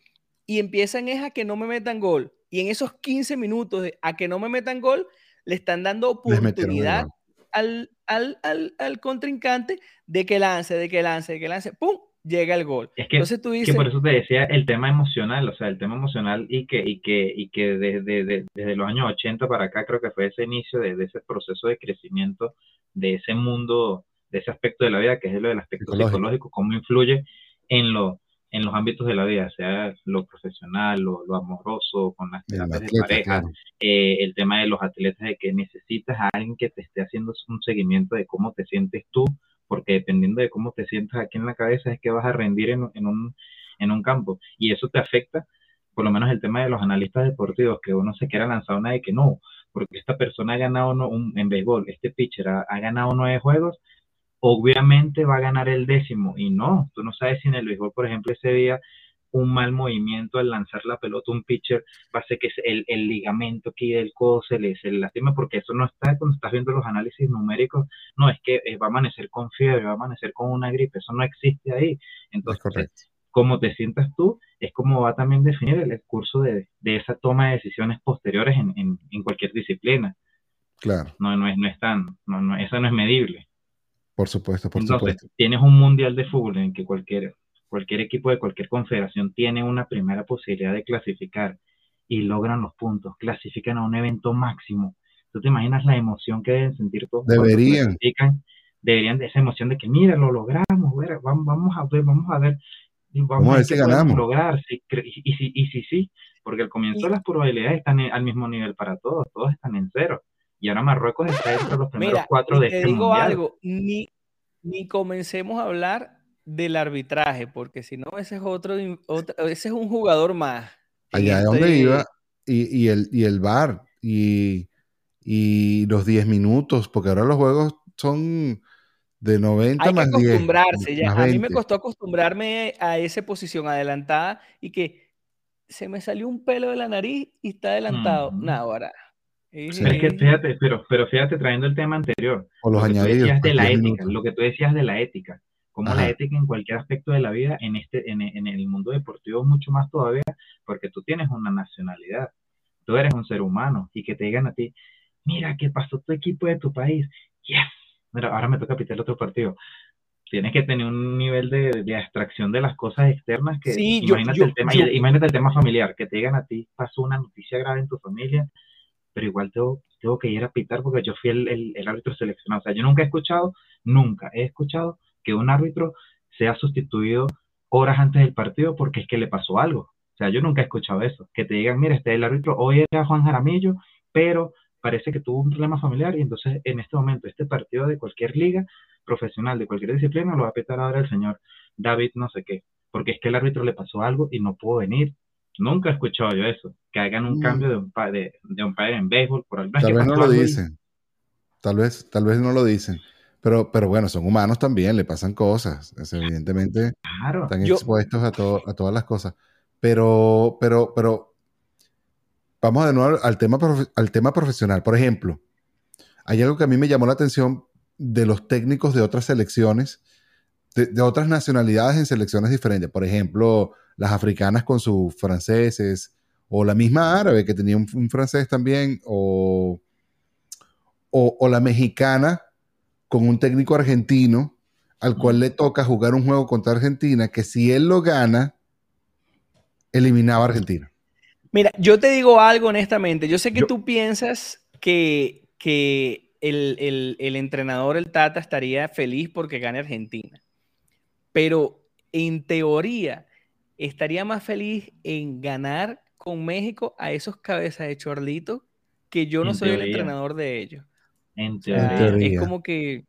y empiezan es a que no me metan gol. Y en esos 15 minutos de a que no me metan gol, le están dando oportunidad al, al, al, contrincante de que lance, de que lance, de que lance, ¡pum! llega el gol. Es que, Entonces tú dices, que por eso te decía el tema emocional, o sea, el tema emocional y que, y que, y que desde, desde los años 80 para acá creo que fue ese inicio de, ese proceso de crecimiento de ese mundo, de ese aspecto de la vida, que es lo del aspecto psicológico cómo influye en, lo, en los ámbitos de la vida, sea lo profesional, lo, lo amoroso, con las terapias de pareja, eh, el tema de los atletas, de que necesitas a alguien que te esté haciendo un seguimiento de cómo te sientes tú, porque dependiendo de cómo te sientas aquí en la cabeza es que vas a rendir en, en, un, en un campo. Y eso te afecta, por lo menos el tema de los analistas deportivos, que uno se quiera lanzar una de que no, porque esta persona ha ganado no, un, en béisbol, este pitcher ha, ha ganado nueve juegos, obviamente va a ganar el décimo. Y no, tú no sabes si en el béisbol, por ejemplo, ese día un mal movimiento al lanzar la pelota, un pitcher va a hacer que el, el ligamento aquí del codo se le, se lastima, porque eso no está cuando estás viendo los análisis numéricos, no es que eh, va a amanecer con fiebre, va a amanecer con una gripe, eso no existe ahí. Entonces, como te sientas tú, es como va a también definir el, curso de, de, esa toma de decisiones posteriores en, en, en cualquier disciplina. Claro. No, no, es, no es tan, no, no, eso no es medible. Por supuesto, por Entonces, supuesto. Tienes un mundial de fútbol en que cualquier, cualquier equipo de cualquier confederación tiene una primera posibilidad de clasificar y logran los puntos, clasifican a un evento máximo. ¿Tú te imaginas la emoción que deben sentir todos? Deberían. Deberían de esa emoción de que, mira, lo logramos, vamos, vamos a ver, vamos a ver. Vamos, a ver si ganamos. Lograr, y, y, y, sí, sí, porque al comienzo las probabilidades están al mismo nivel para todos, todos están en cero. Y ahora Marruecos está entre los primeros cuatro de te este digo algo, ni, ni comencemos a hablar del arbitraje, porque si no, ese es otro, ese es un jugador más. Allá es donde este iba, y, y, el, y el bar, y, y los 10 minutos, porque ahora los juegos son de 90 Hay más que acostumbrarse, ya. A mí me costó acostumbrarme a esa posición adelantada y que se me salió un pelo de la nariz y está adelantado. Mm. Nada, ahora es que fíjate, pero, pero fíjate trayendo el tema anterior. O los lo añadidos. Que de la ética, lo que tú decías de la ética. Como la ética en cualquier aspecto de la vida, en, este, en, en, el mundo deportivo mucho más todavía, porque tú tienes una nacionalidad, tú eres un ser humano, y que te digan a ti, mira, ¿qué pasó tu equipo de tu país? Yes, mira, ahora me toca pitar otro partido. Tienes que tener un nivel de, de abstracción de las cosas externas que sí, imagínate, yo, el tema, yo, imagínate el tema familiar, que te digan a ti, pasó una noticia grave en tu familia, pero igual tengo, tengo que ir a pitar porque yo fui el, el, el, árbitro seleccionado. O sea, yo nunca he escuchado, nunca he escuchado que un árbitro sea sustituido horas antes del partido porque es que le pasó algo. O sea, yo nunca he escuchado eso. Que te digan, mira, este el árbitro hoy era Juan Jaramillo, pero parece que tuvo un problema familiar y entonces en este momento este partido de cualquier liga profesional, de cualquier disciplina, lo va a pitar ahora el señor David no sé qué, porque es que el árbitro le pasó algo y no pudo venir Nunca he escuchado yo eso, que hagan un mm. cambio de un, de, de un padre en béisbol por algo. Tal vez no lo dicen. Tal vez, tal vez no lo dicen. pero, pero bueno, son humanos también, le pasan cosas. Es, evidentemente Claro. están Yo- expuestos a, todo, a todas las cosas. Pero, pero, pero, vamos de nuevo al tema, al tema profesional. Por ejemplo, hay algo que a mí me llamó la atención de los técnicos de otras selecciones, de, de otras nacionalidades en selecciones diferentes. Por ejemplo, las africanas con sus franceses, o la misma árabe que tenía un, un francés también, o, o, o la mexicana con un técnico argentino al cual le toca jugar un juego contra Argentina, que si él lo gana, eliminaba a Argentina. Mira, yo te digo algo honestamente. Yo sé que Yo- tú piensas que, que el, el- el entrenador, el Tata, estaría feliz porque gane Argentina. Pero en teoría, estaría más feliz en ganar con México a esos cabezas de chorlito que yo no En soy el teoría. entrenador de ellos. En O sea, teoría. teoría. es como que.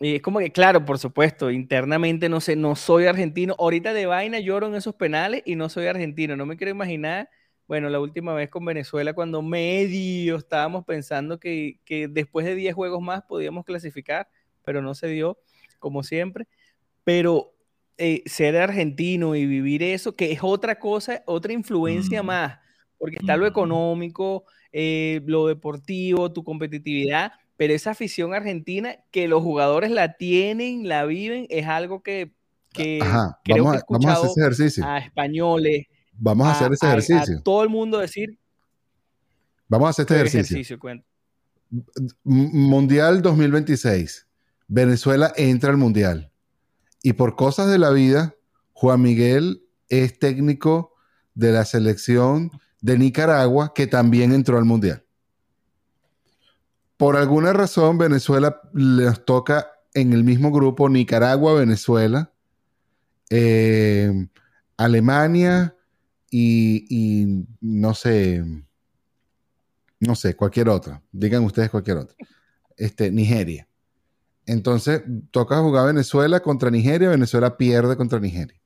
Es como que, claro, por supuesto, internamente no sé, no soy argentino. Ahorita de vaina lloro en esos penales y no soy argentino. No me quiero imaginar, bueno, la última vez con Venezuela, cuando medio estábamos pensando que, que después de 10 juegos más podíamos clasificar, pero no se dio, como siempre. Pero eh, ser argentino y vivir eso, que es otra cosa, otra influencia Mm. más, porque está lo Ujú. económico, eh, lo deportivo, tu competitividad, pero esa afición argentina que los jugadores la tienen, la viven, es algo que, que Ajá, creo vamos que he a, vamos a hacer ese ejercicio. a españoles, Vamos a hacer ese a- a ejercicio. todo el mundo decir Vamos a hacer este "Qué ejercicio. ejercicio, cuenta". M- Mundial 2026. Venezuela entra al Mundial. Y por cosas de la vida, Juan Miguel es técnico de la selección de Nicaragua que también entró al Mundial. Por alguna razón, Venezuela les toca en el mismo grupo Nicaragua, Venezuela, eh, Alemania y, no sé, no sé, cualquier otra. Digan ustedes cualquier otra. Este, Nigeria. Entonces, toca jugar Venezuela contra Nigeria, Venezuela pierde contra Nigeria.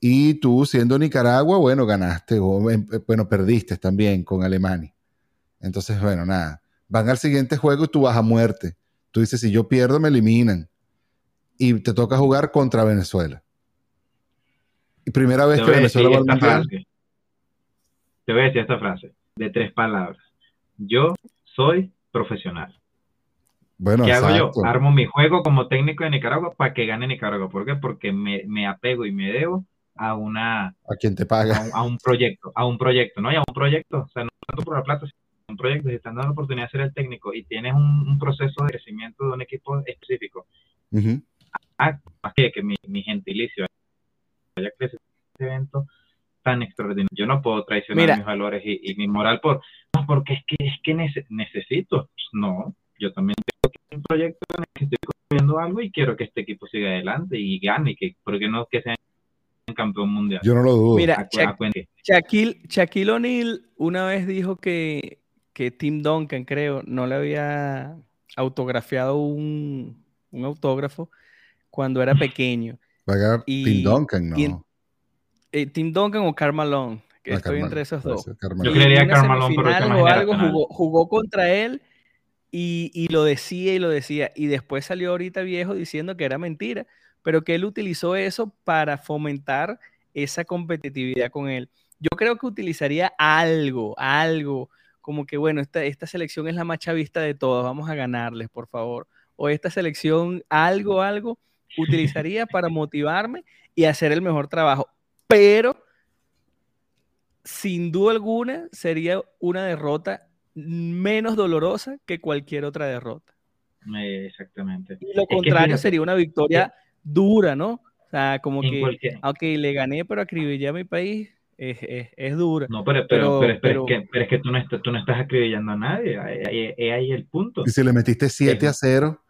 Y tú, siendo Nicaragua, bueno, ganaste, o, em, eh, bueno, perdiste también con Alemania. Entonces, bueno, nada. Van al siguiente juego y tú vas a muerte. Tú dices, si yo pierdo, me eliminan. Y te toca jugar contra Venezuela. Y primera vez que a Venezuela va al mundial. frase. Te voy a decir esta frase de tres palabras. Yo soy profesional. Bueno, ¿Qué hago yo? Armo mi juego como técnico de Nicaragua para que gane Nicaragua. ¿Por qué? Porque me, me apego y me debo a una A quien te a paga. un, a un proyecto, a un proyecto, ¿no? Y a un proyecto, o sea, no tanto por la plata, sino un proyecto, si están dando la oportunidad de ser el técnico y tienes un, un proceso de crecimiento de un equipo específico, Ujú. más que, que mi, mi gentilicio haya crecido este evento tan extraordinario. Yo no puedo traicionar Mira. mis valores y, y mi moral por, no, porque es que, es que nece- necesito. No, yo también un proyecto en el que estoy construyendo algo y quiero que este equipo siga adelante y gane, y que, porque no que sea campeón mundial. Yo no lo dudo. Mira, que- Shaquille, Shaquille O'Neal una vez dijo que, que Tim Duncan, creo, no le había autografiado un, un autógrafo cuando era pequeño. Va a ganar y- Tim Duncan, no. y Eh, Tim Duncan o Karl Malone, que Ah, estoy entre esos dos. Yo creería en una Karl Malone por semifinal temas o algo jugó, jugó contra él y, y lo decía y lo decía. Y después salió ahorita viejo diciendo que era mentira, pero que él utilizó eso para fomentar esa competitividad con él. Yo creo que utilizaría algo, algo, como que bueno, esta, esta selección es la más chavista de todas, vamos a ganarles, por favor. O esta selección, algo, algo, utilizaría para motivarme y hacer el mejor trabajo. Pero sin duda alguna sería una derrota menos dolorosa que cualquier otra derrota. Eh, exactamente. Y lo Es contrario sería una victoria dura, ¿no? O sea, como en que, cualquier- ok, le gané, pero acribillé a mi país, es, es- es dura. No, pero, pero- pero, pero, pero pero- es que, pero es que tú no, estás, tú no estás acribillando a nadie. Ahí, ahí- ahí- ahí el punto. Y si le metiste 7 a 0.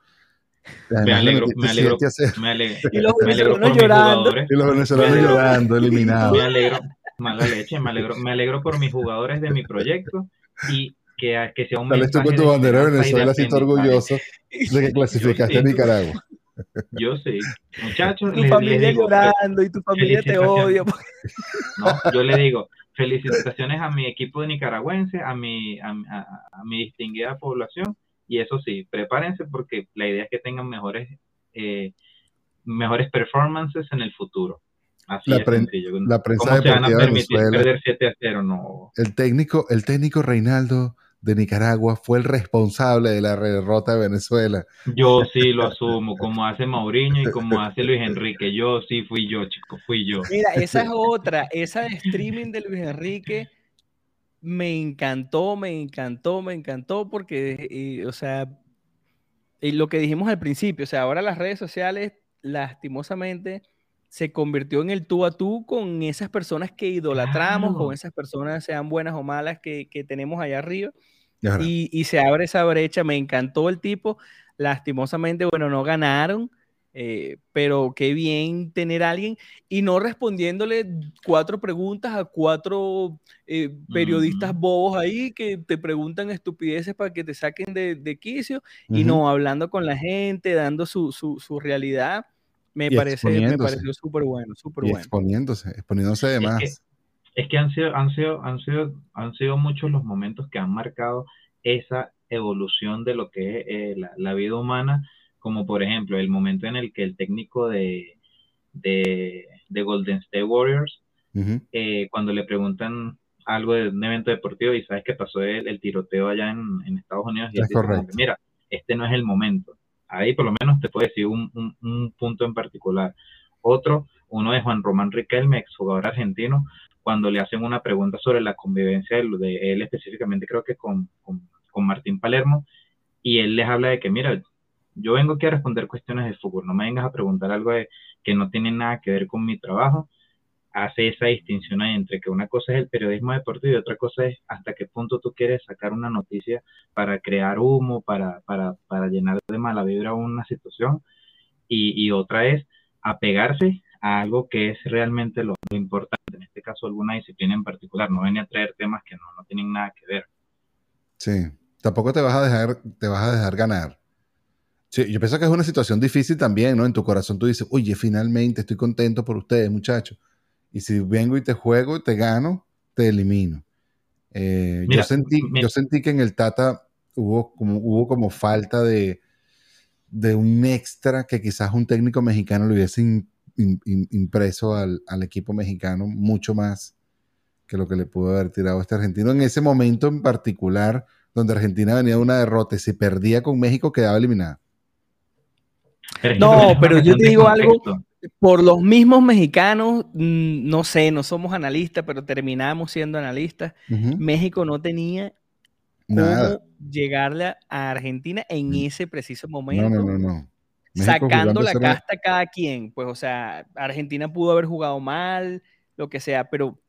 Me alegro, me alegro, 7 a 0. me alegro, Y los me alegro por venezolanos mis llorando. jugadores. Y los venezolanos llorando, eliminados. Me alegro, mala leche, me alegro, me alegro por mis jugadores de mi proyecto y que, que sea un mensaje con tu de bandera de Venezuela, así todo aprendizaje. orgulloso de que clasificaste Yo a sí. Nicaragua. Yo sí. Muchachos, Tu les, les familia digo, llorando y tu familia te odia. No, yo le digo, felicitaciones a mi equipo de nicaragüense, a mi, a, a- a mi distinguida población Y eso sí, prepárense porque la idea es que tengan mejores, eh, mejores performances en el futuro. Así La es pre- la prensa ¿Cómo se van a deportiva de permitir Venezuela. perder 7 a 0? No. El técnico, el técnico Reinaldo de Nicaragua fue el responsable de la derrota de Venezuela. Yo sí lo asumo, como hace Mauriño y como hace Luis Enrique. Yo sí fui yo, chico, fui yo. Mira, esa es otra, esa de streaming de Luis Enrique me encantó, me encantó, me encantó porque, eh, o sea, y lo que dijimos al principio, o sea, ahora las redes sociales, lastimosamente, se convirtió en el tú a tú con esas personas que idolatramos, Claro. con esas personas, sean buenas o malas, que, que tenemos allá arriba. Y Y, se abre esa brecha. Me encantó el tipo. Lastimosamente, bueno, no ganaron, eh, pero qué bien tener a alguien y no respondiéndole cuatro preguntas a cuatro eh, periodistas bobos ahí que te preguntan estupideces para que te saquen de, de quicio y no hablando con la gente, dando su, su, su realidad. Me, parece, me pareció súper bueno, súper bueno. exponiéndose, exponiéndose de Es que- más. Es que han sido, han sido, han sido, han sido muchos los momentos que han marcado esa evolución de lo que es eh, la, la vida humana, como por ejemplo el momento en el que el técnico de, de, de Golden State Warriors, eh, cuando le preguntan algo de un evento deportivo y sabes que pasó el, el tiroteo allá en, en Estados Unidos y él Es dice mira, este no es el momento. Ahí por lo menos te puedo decir un, un- un punto en particular. Otro, uno de Juan Román Riquelme, exjugador argentino, cuando le hacen una pregunta sobre la convivencia de, de él específicamente, creo que con, con, con Martín Palermo, y él les habla de que, mira, yo vengo aquí a responder cuestiones de fútbol, no me vengas a preguntar algo de, que no tiene nada que ver con mi trabajo, hace esa distinción ahí entre que una cosa es el periodismo deportivo y otra cosa es hasta qué punto tú quieres sacar una noticia para crear humo, para, para, para llenar de mala vibra una situación, y, otra es apegarse a algo que es realmente lo, lo importante, en este caso alguna disciplina en particular, no venía a traer temas que no, no tienen nada que ver. Sí, tampoco te vas a dejar, te vas a dejar ganar. Sí, yo pienso que es una situación difícil también, ¿no? En tu corazón tú dices, oye, finalmente estoy contento por ustedes, muchachos. Y si vengo y te juego, te gano, te elimino. Eh, yo, sentí, yo sentí que en el Tata hubo como, hubo como falta de, de un extra que quizás un técnico mexicano le hubiese im- im- im- impreso al, al equipo mexicano mucho más que lo que le pudo haber tirado este argentino en ese momento en particular, donde Argentina venía de una derrota y si perdía con México quedaba eliminada. Pero No, pero yo te digo algo. Por los mismos mexicanos, mm, no sé, no somos analistas, pero terminamos siendo analistas. Ujú. México no tenía Nada. cómo llegarle a- a Argentina en ese preciso No, momento, no, no, no. México sacando la casta cada quien. Pues, o sea, Argentina pudo haber jugado mal, lo que sea, pero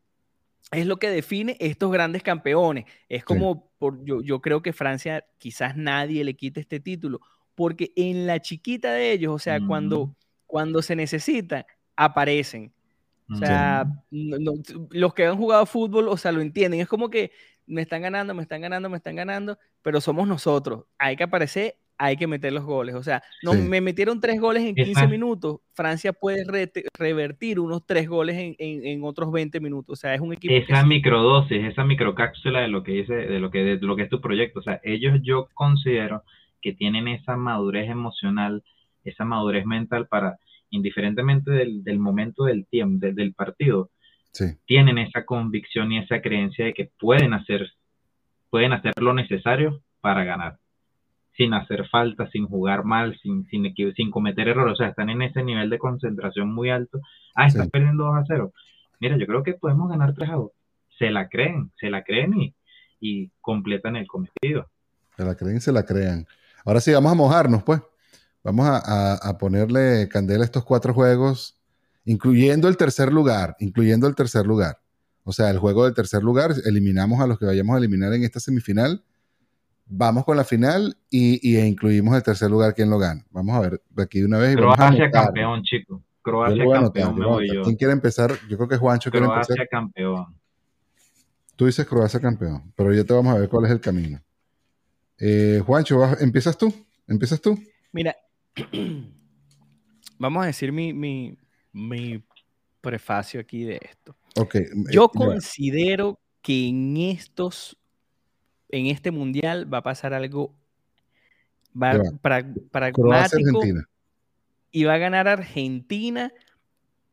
es lo que define estos grandes campeones. Es como, por, yo, yo creo que Francia, quizás nadie le quite este título, porque en la chiquita de ellos, o sea, cuando, Ujú. Cuando se necesita, aparecen. O Ujú. sea, no- no- los que han jugado fútbol, o sea, lo entienden. Es como que me están ganando, me están ganando, me están ganando, pero somos nosotros. Hay que aparecer, hay que meter los goles. O sea, no, Sí. me metieron tres goles en 15 Esa- minutos. Francia puede revertir unos tres goles en, en- en otros 20 minutos. O sea, es un equipo que esa sí- microdosis, esa microcápsula de lo que dice, de lo que, de lo que es tu proyecto. O sea, ellos yo considero que tienen esa madurez emocional, esa madurez mental para, indiferentemente del, del momento del tiempo, del, del partido, Sí, tienen esa convicción y esa creencia de que pueden hacer, pueden hacer lo necesario para ganar, sin hacer falta, sin jugar mal, sin, sin, sin cometer errores. O sea, están en ese nivel de concentración muy alto. Ah, estás Sí. perdiendo 2 a 0. Mira, yo creo que podemos ganar 3 a 2. Se la creen, se la creen y, y completan el cometido. se la creen, se la crean. Ahora sí, vamos a mojarnos, pues. Vamos a, a- a ponerle candela a estos cuatro juegos, incluyendo el tercer lugar, incluyendo el tercer lugar. O sea, el juego del tercer lugar, eliminamos a los que vayamos a eliminar en esta semifinal. Vamos con la final y, y incluimos el tercer lugar, quién lo gana. Vamos a ver aquí de una vez. y vamos a Croacia campeón, chicos. Croacia campeón, me voy yo. ¿Quién quiere empezar? Yo creo que Juancho quiere empezar. Croacia campeón. Tú dices Croacia campeón, pero ya te vamos a ver cuál es el camino. Eh, Juancho, vas- ¿empiezas tú? ¿Empiezas tú? Mira, vamos a decir mi, mi, mi prefacio aquí de esto. Eh, Yo considero que en estos, en este mundial va a pasar algo va, Croacia, pragmático y va a ganar Argentina,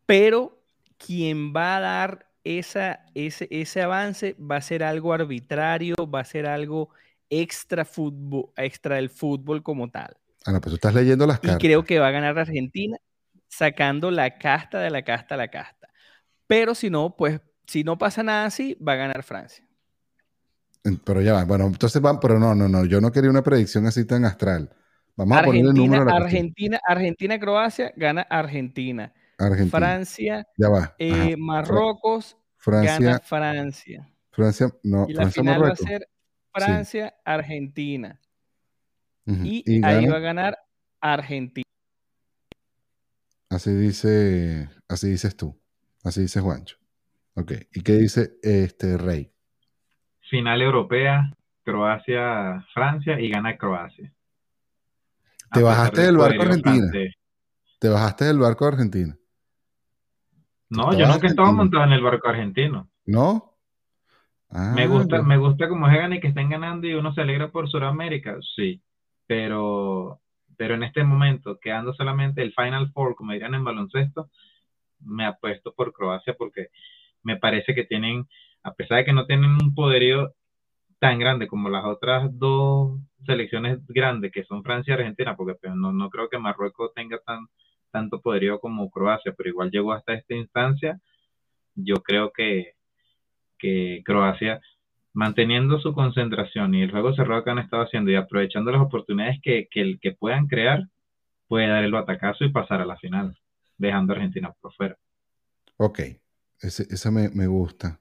pero quien va a dar esa, ese, ese avance va a ser algo arbitrario, va a ser algo extra fútbol, extra del fútbol como tal. Ah, no, pues tú estás leyendo las Y cartas. creo que va a ganar Argentina sacando la casta de la casta a la casta. Pero si no, pues si no pasa nada así, va a ganar Francia. Pero ya va. Bueno, entonces van, pero no, no, no. Yo no quería una predicción así tan astral. Vamos a ponerle el número Argentina, a la. Argentina, Argentina, Croacia, gana Argentina. Argentina. Francia, Ya va. eh. Marruecos, Francia, gana Francia. Francia, no, Y la Francia, final va a Marruecos. ser Francia, Argentina. Y, Y ahí gana- va a ganar Argentina. Así dice, así dices tú. Así dice Juancho. Ok. ¿Y qué dice este Rey? Final europea, Croacia, Francia y gana Croacia. Te bajaste del barco Argentina. francés. Te bajaste del barco Argentina. No, yo nunca Argentina. montado en el barco argentino. ¿No? Ah, Me gusta, ya. me gusta como juegan y que estén ganando y uno se alegra por Sudamérica, sí. Pero, pero en este momento, quedando solamente el Final Four, como dirían en baloncesto, me apuesto por Croacia porque me parece que tienen, a pesar de que no tienen un poderío tan grande como las otras dos selecciones grandes que son Francia y Argentina, porque pues, no, no creo que Marruecos tenga tan, tanto poderío como Croacia, pero igual llegó hasta esta instancia, yo creo que, que Croacia, manteniendo su concentración y el juego cerrado que han estado haciendo y aprovechando las oportunidades que, que, que puedan crear, puede dar el batacazo y pasar a la final, dejando a Argentina por fuera. Ok. Ese, esa me, me gusta.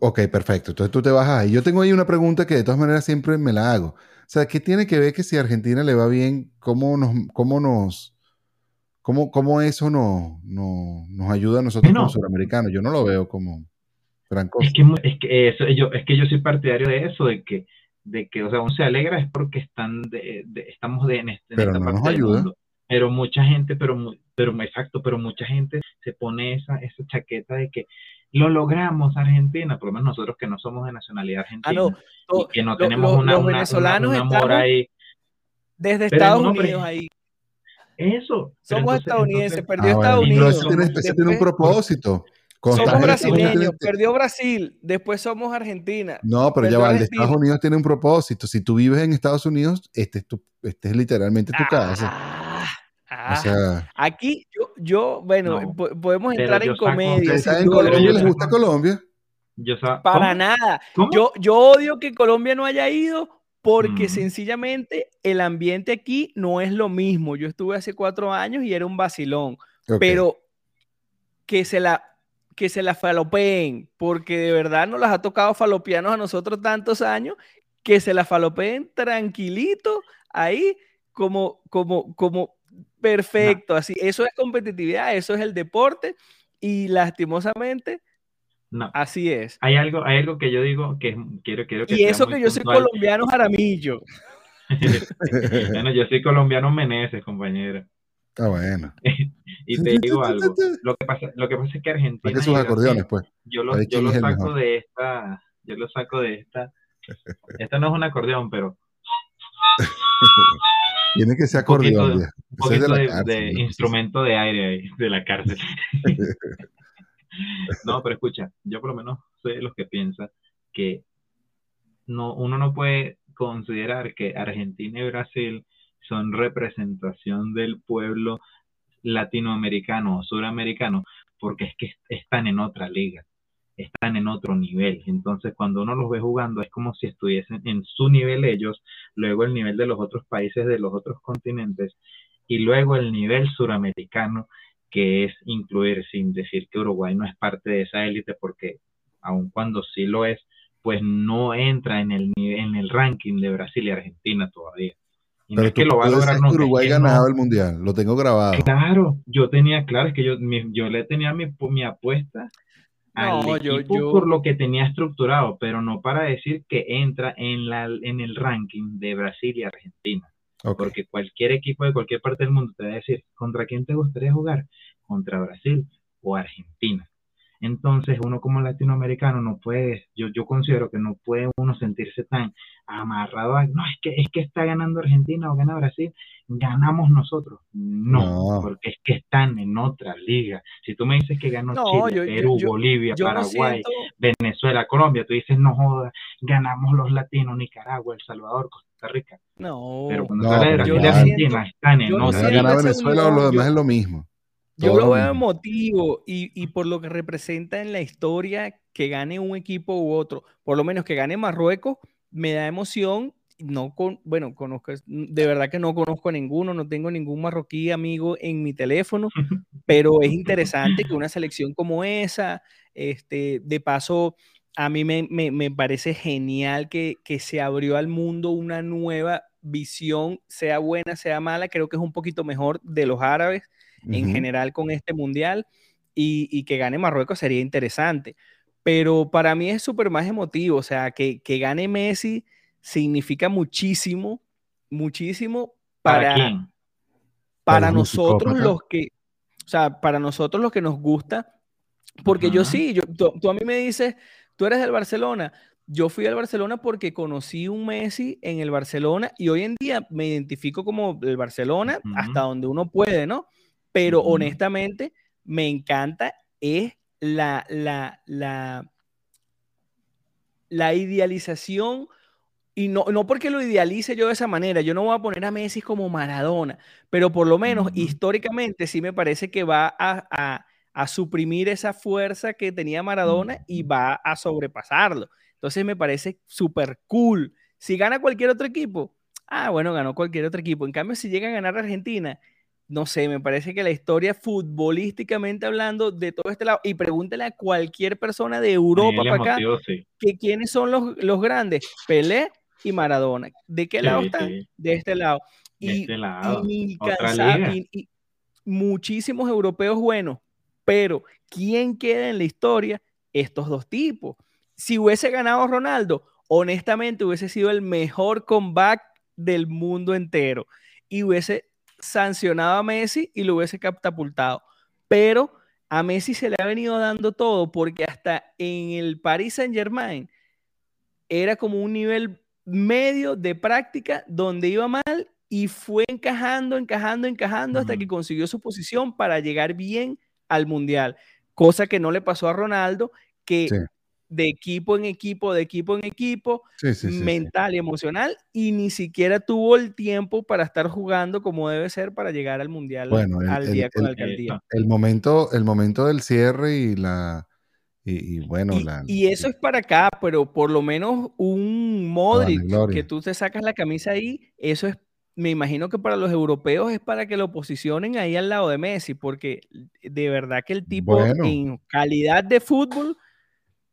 Ok, perfecto. Entonces tú te vas ahí. Yo tengo ahí una pregunta que de todas maneras siempre me la hago. O sea, ¿qué tiene que ver que si a Argentina le va bien, cómo nos, cómo nos, cómo, cómo eso nos, nos, nos ayuda a nosotros Bueno. como sudamericanos? Yo no lo veo como gran cosa. Es que, es que eso, yo, es que yo soy partidario de eso, de que, de que, o sea, uno se alegra es porque están de, de- estamos de, en, este- en Pero esta no parte nos del ayuda. mundo. Pero mucha gente, pero, pero exacto, pero mucha gente se pone esa, esa chaqueta de que lo logramos Argentina, por lo menos nosotros que no somos de nacionalidad argentina Ah, no. y que no lo- tenemos lo- una, los una- una- venezolanos un amor estamos ahí. desde Pero Estados no, pero- Unidos ahí. Eso. pero Somos entonces- estadounidenses, entonces- perdió Ah, bueno, Estados pero Unidos. eso tiene, eso tiene un propósito. Somos brasileños, perdió Brasil, después somos Argentina. No, pero ya va, el. Estados Unidos tiene un propósito. Si tú vives en Estados Unidos, este es, tu, este es literalmente tu casa. Ah, O ah. sea, Aquí yo, yo bueno, No, po- podemos entrar en comedia. en Colombia les gusta Colombia. yo Para ¿cómo? nada. ¿Cómo? Yo, yo odio que Colombia no haya ido porque Mm. sencillamente el ambiente aquí no es lo mismo. Yo estuve hace cuatro años y era un vacilón, pero que se la que se la falopeen, porque de verdad nos las ha tocado falopearnos a nosotros tantos años, que se la falopeen tranquilito ahí, como, como, como perfecto, así. Eso es competitividad, eso es el deporte, y lastimosamente, No. así es. Hay algo, hay algo que yo digo que quiero, quiero que Y sea eso que yo soy colombiano jaramillo. Bueno, yo soy colombiano meneses, compañero. Está bueno. Y te digo algo. Lo que pasa, lo que pasa es que Argentina. Saque y sus acordeones, pues. Yo lo, yo lo saco de esta. Yo lo saco de esta. Esta no es un acordeón, pero Tiene que ser Un poquito acordeón. de- un poquito la de, cárcel, de ¿no? instrumento de aire ahí, de la cárcel. No, pero escucha, yo por lo menos soy de los que piensa que no, uno no puede considerar que Argentina y Brasil son representación del pueblo latinoamericano o suramericano, porque es que están en otra liga, están en otro nivel. Entonces, cuando uno los ve jugando, es como si estuviesen en su nivel ellos, luego el nivel de los otros países de los otros continentes, y luego el nivel suramericano, que es incluir, sin decir que Uruguay no es parte de esa élite, porque aun cuando sí lo es, pues no entra en el, en el ranking de Brasil y Argentina todavía. Y no es tú, que lo va a lograr es Uruguay ganaba no. el mundial. Lo tengo grabado. Claro, yo tenía, claro, es que yo, mi- yo le tenía mi, mi apuesta al No, yo- equipo yo- por lo que tenía estructurado, pero no para decir que entra en, la, en el ranking de Brasil y Argentina. Porque cualquier equipo de cualquier parte del mundo te va a decir, ¿contra quién te gustaría jugar? ¿Contra Brasil o Argentina? Entonces, uno como latinoamericano no puede, yo, yo considero que no puede uno sentirse tan amarrado a, no, es que, es que está ganando Argentina o gana Brasil, ganamos nosotros. No, porque es que están en otra liga. Si tú me dices que ganó Chile, Perú, Bolivia, Paraguay, Venezuela, Colombia, tú dices, no jodas, ganamos los latinos, Nicaragua, El Salvador, Costa Rica. No, pero cuando sale de Brasil Argentina, están en otra liga. Venezuela o lo demás es lo mismo. Yo lo veo emotivo y, y, por lo que representa en la historia que gane un equipo u otro, por lo menos que gane Marruecos, me da emoción. No con, bueno, conozco, de verdad que no conozco a ninguno, no tengo ningún marroquí amigo en mi teléfono, pero es interesante que una selección como esa, este, de paso, a mí me, me, me parece genial que, que se abrió al mundo una nueva visión, sea buena, sea mala, creo que es un poquito mejor de los árabes en general con este mundial y, y, que gane Marruecos sería interesante. Pero para mí es súper más emotivo, o sea, que, que, gane Messi significa muchísimo, muchísimo para, ¿Para, para nosotros los que, o sea, para nosotros los que nos gusta, porque yo sí, yo, tú, a mí me dices, tú eres del Barcelona, yo fui al Barcelona porque conocí un Messi en el Barcelona y hoy en día me identifico como el Barcelona hasta donde uno puede, ¿no? Pero honestamente me encanta es la, la, la, la idealización. Y no, no porque lo idealice yo de esa manera, yo no voy a poner a Messi como Maradona, pero por lo menos históricamente sí me parece que va a, a, suprimir esa fuerza que tenía Maradona y va a sobrepasarlo. Entonces me parece súper cool. Si gana cualquier otro equipo, ah, bueno, ganó cualquier otro equipo. En cambio, si llega a ganar Argentina no sé, me parece que la historia futbolísticamente hablando de todo este lado, y pregúntele a cualquier persona de Europa para acá, que quiénes son los, los, grandes, Pelé y Maradona. ¿De qué lado están? De este lado. Y, este lado. Y, muchísimos europeos buenos, pero ¿quién queda en la historia? Estos dos tipos. Si hubiese ganado Ronaldo, honestamente hubiese sido el mejor comeback del mundo entero y hubiese sancionado a Messi y lo hubiese catapultado. Pero a Messi se le ha venido dando todo porque hasta en el Paris Saint Germain era como un nivel medio de práctica donde iba mal y fue encajando, encajando, encajando hasta que consiguió su posición para llegar bien al Mundial. Cosa que no le pasó a Ronaldo, que de equipo en equipo, de equipo en equipo, mental y emocional, y ni siquiera tuvo el tiempo para estar jugando como debe ser para llegar al mundial al día con la alcaldía. El momento, el momento del cierre y la y, bueno, y, la, y eso es para acá, pero por lo menos un Modric que tú te sacas la camisa ahí, eso es me imagino que para los europeos es para que lo posicionen ahí al lado de Messi, porque de verdad que el tipo en calidad de fútbol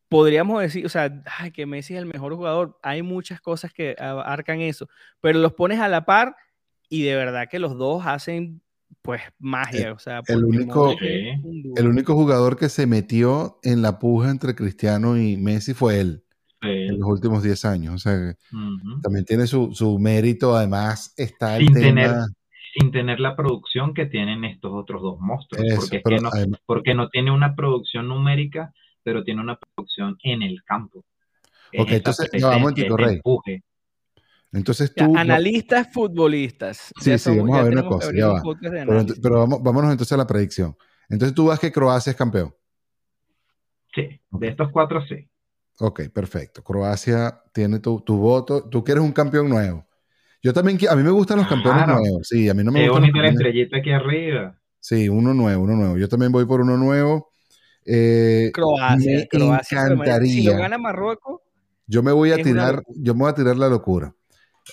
podríamos decir, o sea, que Messi es el mejor jugador. Hay muchas cosas que abarcan eso, pero los pones a la par y de verdad que los dos hacen pues magia. O sea, el único, el único jugador que se metió en la puja entre Cristiano y Messi fue él. En los últimos 10 años. O sea, también tiene su, mérito. Además, está el sin tema... Tener, sin tener la producción que tienen estos otros dos monstruos. porque, no, porque no tiene una producción numérica pero tiene una producción en el campo. Ok, entonces, no, vamos a Rey. Entonces tú. analistas futbolistas. Sí, sí, vamos a ver una cosa. Ya va. Pero, vamos, vámonos entonces a la predicción. Entonces tú vas que Croacia es campeón. Sí, de estos cuatro sí. Ok, perfecto. Croacia tiene tu, tu, voto. Tú quieres un campeón nuevo. Yo también, a mí me gustan los campeones nuevos. Sí, a mí no me gusta. bonita la estrellita aquí arriba. Sí, uno nuevo, uno nuevo. Yo también voy por uno nuevo. Eh, Croacia, Croacia. Encantaría. Si lo gana Marruecos. Yo me voy a tirar, yo me voy a tirar la locura.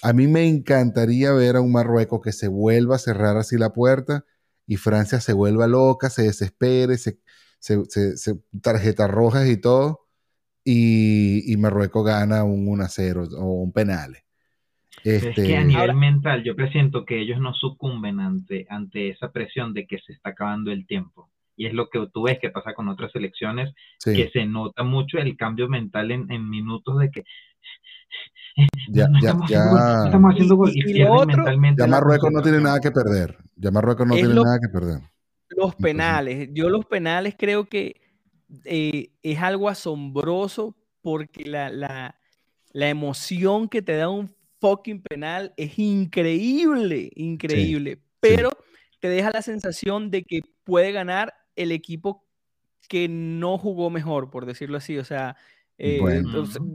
A mí me encantaría ver a un Marruecos que se vuelva a cerrar así la puerta y Francia se vuelva loca, se desespere, se, se, tarjetas rojas y todo, y, Marruecos gana un 1-0 o un penal. Este... Es que a nivel mental yo presiento que ellos no sucumben ante, ante esa presión de que se está acabando el tiempo y es lo que tú ves que pasa con otras elecciones, que se nota mucho el cambio mental en, minutos de que ya, ya, ya, estamos haciendo gol y, mentalmente. Ya Marruecos no tiene nada que perder. Ya Marruecos no tiene nada que perder. Los penales. Yo los penales creo que eh, es algo asombroso porque la, la emoción que te da un fucking penal es increíble, increíble, pero te deja la sensación de que puede ganar el equipo que no jugó mejor, por decirlo así, o sea, eh,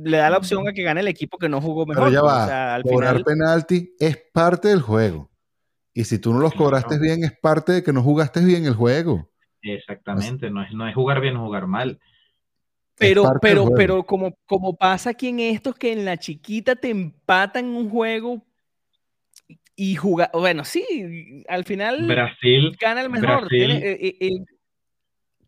le da la opción a que gane el equipo que no jugó mejor. Pero ya va, al cobrar penalti es parte del juego. Y si tú no los cobraste bien, es parte de que no jugaste bien el juego. Exactamente, no es, no es jugar bien o jugar mal. Pero, pero, pero como, como pasa aquí en estos que en la chiquita te empatan un juego y jugar, bueno, sí, al final Brasil gana el mejor. Eh, eh, eh,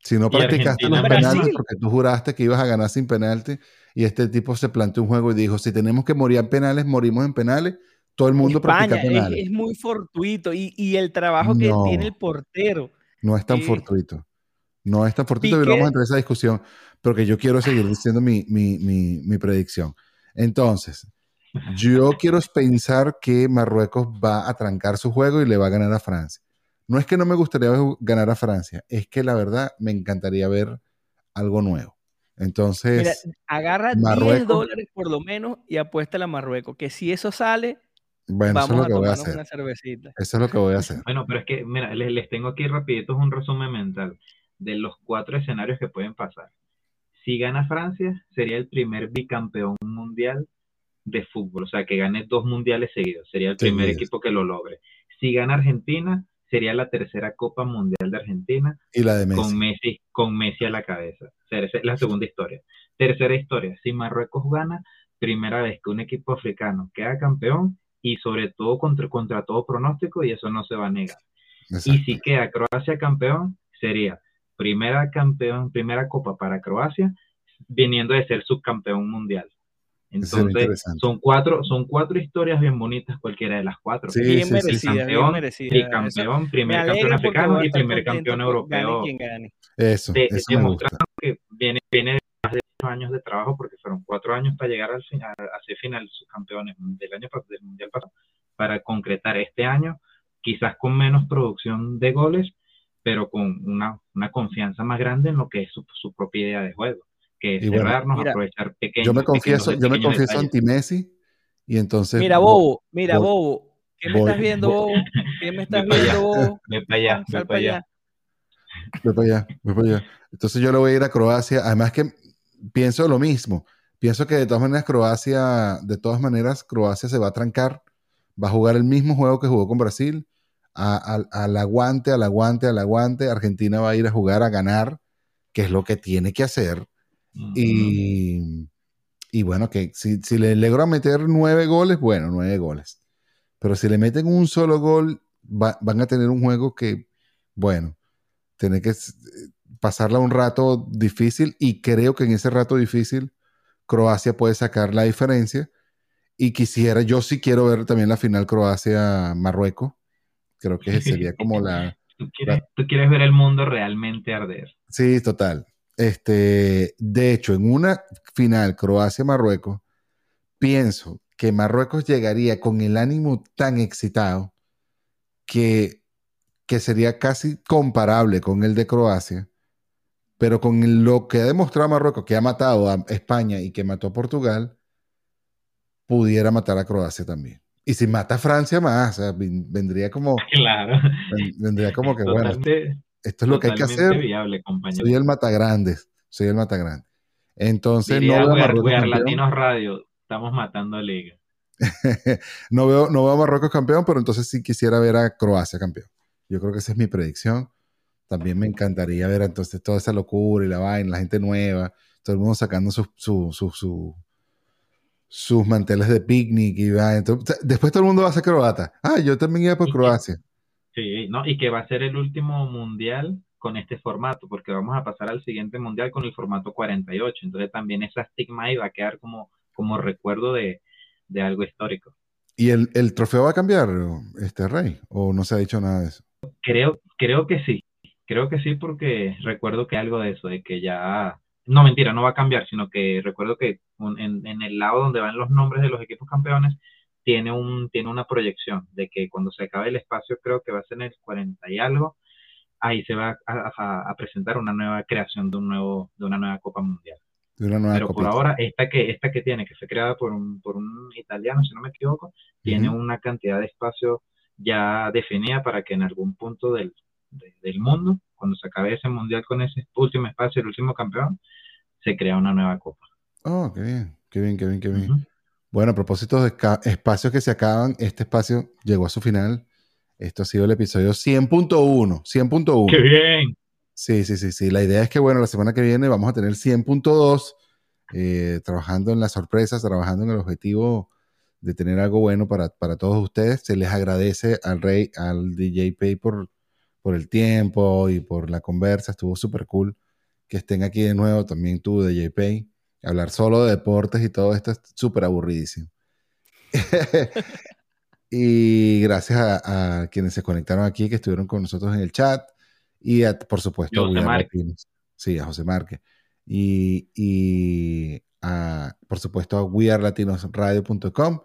si no practicaste los penaltis porque tú juraste que ibas a ganar sin penalti y este tipo se planteó un juego y dijo, si tenemos que morir en penales, morimos en penales, todo el mundo practica penales. Es, muy fortuito y, el trabajo que tiene el portero. No es tan fortuito. No es tan fortuito y vamos a entrar en esa discusión porque yo quiero seguir diciendo mi, mi, mi, predicción. Entonces, yo quiero pensar que Marruecos va a trancar su juego y le va a ganar a Francia. No es que no me gustaría ganar a Francia, es que la verdad me encantaría ver algo nuevo. Entonces, agarra 10 dólares por lo menos y apuesta a Marruecos, que si eso sale, bueno, vamos eso es lo que voy a hacer. Una cervecita. Eso es lo que voy a hacer. Bueno, pero es que, mira, les, les tengo aquí rapidito un resumen mental de los cuatro escenarios que pueden pasar. Si gana Francia, sería el primer bicampeón mundial de fútbol, o sea, que gane dos mundiales seguidos, sería el primer equipo que lo logre. Si gana Argentina, sería la tercera Copa Mundial de Argentina y la de Messi. con Messi con Messi a la cabeza. La segunda historia. Tercera historia, si Marruecos gana, primera vez que un equipo africano queda campeón y sobre todo contra, contra todo pronóstico y eso no se va a negar. Y si queda Croacia campeón, sería primera campeón, primera copa para Croacia, viniendo de ser subcampeón mundial. Entonces, son cuatro, son cuatro historias bien bonitas, cualquiera de las cuatro. Sí, bien, merecida, bien merecida, Tricampeón, primer campeón africano y primer campeón europeo. Eso, eso demostrando que viene, viene de más de ocho años de trabajo, porque fueron cuatro años para llegar al final, a ser final subcampeones del año del mundial pasado, para concretar este año, quizás con menos producción de goles, pero con una, una confianza más grande en lo que es su, su propia idea de juego, que es cerrarnos, aprovechar pequeños. Yo me confieso, yo me confieso anti Messi y entonces. Mira, Bobo, mira, Bobo. ¿Qué me estás viendo, Bobo? ¿Qué me estás viendo, Bobo? Ve para allá, ve para allá. Ve para allá, ve para allá. Entonces yo le voy a ir a Croacia. Además que pienso lo mismo. Pienso que de todas maneras Croacia, de todas maneras Croacia se va a trancar, va a jugar el mismo juego que jugó con Brasil al aguante, al aguante, al aguante. Argentina va a ir a jugar a ganar, que es lo que tiene que hacer. Y, y, bueno, que si, si le logra meter nueve goles, bueno, nueve goles. Pero si le meten un solo gol, van a tener un juego que, bueno, tiene que pasarla un rato difícil y creo que en ese rato difícil Croacia puede sacar la diferencia. Y quisiera, yo sí quiero ver también la final Croacia-Marruecos Creo que sería como la... ¿Tú quieres, ver el mundo realmente arder. Sí, total. Este, de hecho, en una final Croacia-Marruecos, pienso que Marruecos llegaría con el ánimo tan excitado que, que sería casi comparable con el de Croacia, pero con lo que ha demostrado Marruecos, que ha matado a España y que mató a Portugal, pudiera matar a Croacia también. Y si mata a Francia más, o sea, vendría como. Claro. Vendría como que, bueno, esto es lo que hay que hacer. soy el grande soy el grande Entonces, no veo a Marruecos Latinos Radio, estamos matando a Liga. no, veo, no veo a Marruecos campeón, pero entonces sí quisiera ver a Croacia campeón. Yo creo que esa es mi predicción. También me encantaría ver entonces toda esa locura y la vaina, la gente nueva, todo el mundo sacando su, su, su sus manteles de picnic y va. Entonces, después todo el mundo va a ser croata. Ah, yo también iba por Croacia. Sí, no, y que va a ser el último mundial con este formato, porque vamos a pasar al siguiente mundial con el formato 48. Entonces también esa estigma ahí va a quedar como, como recuerdo de, algo histórico. ¿Y el, el, trofeo va a cambiar, este Rey? ¿O no se ha dicho nada de eso? Creo, creo que sí. Creo que sí, porque recuerdo que algo de eso, de que ya no mentira, no va a cambiar, sino que recuerdo que en, el lado donde van los nombres de los equipos campeones, tiene, un, tiene una proyección de que cuando se acabe el espacio, creo que va a ser en el 40 y algo, ahí se va a, presentar una nueva creación de, un nuevo, de una nueva Copa Mundial. Pero por ahora, esta que, esta que tiene, que fue creada por un, por un italiano, si no me equivoco, tiene una cantidad de espacio ya definida para que en algún punto del, del mundo, cuando se acabe ese mundial con ese último espacio, el último campeón, se crea una nueva copa. Oh, qué bien, qué bien, qué bien, qué bien. Bueno, a propósito de espacios que se acaban, este espacio llegó a su final. Esto ha sido el episodio 100.1. 100.1. ¡Qué bien! Sí, sí, sí, sí. La idea es que, bueno, la semana que viene vamos a tener 100.2, eh, trabajando en las sorpresas, trabajando en el objetivo de tener algo bueno para, todos ustedes. Se les agradece al Rey, al DJ Pay por, por el tiempo y por la conversa. Estuvo súper cool que estén aquí de nuevo. También tú, DJ Pay. Hablar solo de deportes y todo esto es súper aburridísimo. y gracias a, quienes se conectaron aquí, que estuvieron con nosotros en el chat. Y por supuesto a Sí, a José Márquez. Y, y por supuesto a wearlatinosradio.com.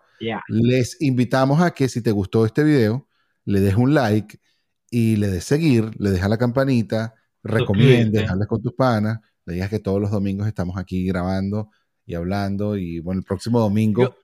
Les invitamos a que si te gustó este video, le des un like y le des seguir, le dejas la campanita, recomiendes, hables con tus panas, digas que todos los domingos estamos aquí grabando y hablando y bueno, el próximo domingo...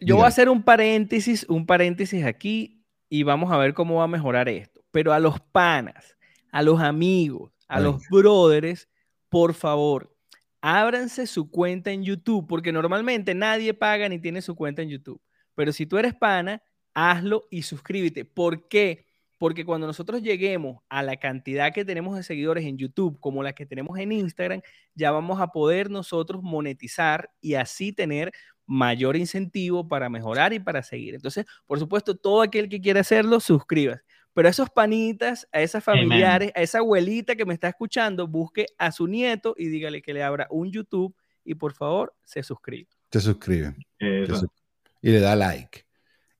Yo, voy a hacer un paréntesis, un paréntesis aquí y vamos a ver cómo va a mejorar esto. Pero a los panas, a los amigos, a los brothers, por favor, ábranse su cuenta en YouTube, porque normalmente nadie paga ni tiene su cuenta en YouTube. Pero si tú eres pana, hazlo y suscríbete. ¿Por qué? Porque cuando nosotros lleguemos a la cantidad que tenemos de seguidores en YouTube como la que tenemos en Instagram, ya vamos a poder nosotros monetizar y así tener mayor incentivo para mejorar y para seguir. Entonces, por supuesto, todo aquel que quiera hacerlo, suscríbase. Pero a esos panitas, a esas familiares, a esa abuelita que me está escuchando, busque a su nieto y dígale que le abra un YouTube y por favor se suscribe. Se suscribe. y le da like.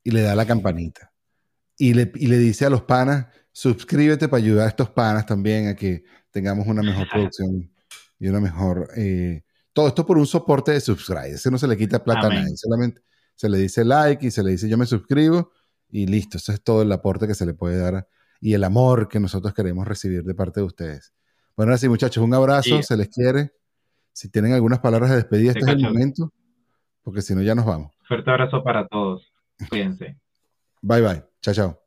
Y le da la campanita y le, dice a los panas, suscríbete para ayudar a estos panas también a que tengamos una mejor producción y una mejor... Eh, todo esto por un soporte de subscribe. Ese no se le quita plata a nadie. Solamente se le dice like y se le dice yo me suscribo y listo. Eso es todo el aporte que se le puede dar y el amor que nosotros queremos recibir de parte de ustedes. Bueno, ahora sí, muchachos, un abrazo. Se les quiere. Si tienen algunas palabras de despedida, este es el momento. Porque si no, ya nos vamos. Fuerte abrazo para todos. Cuídense. Bye bye. Chao, chao.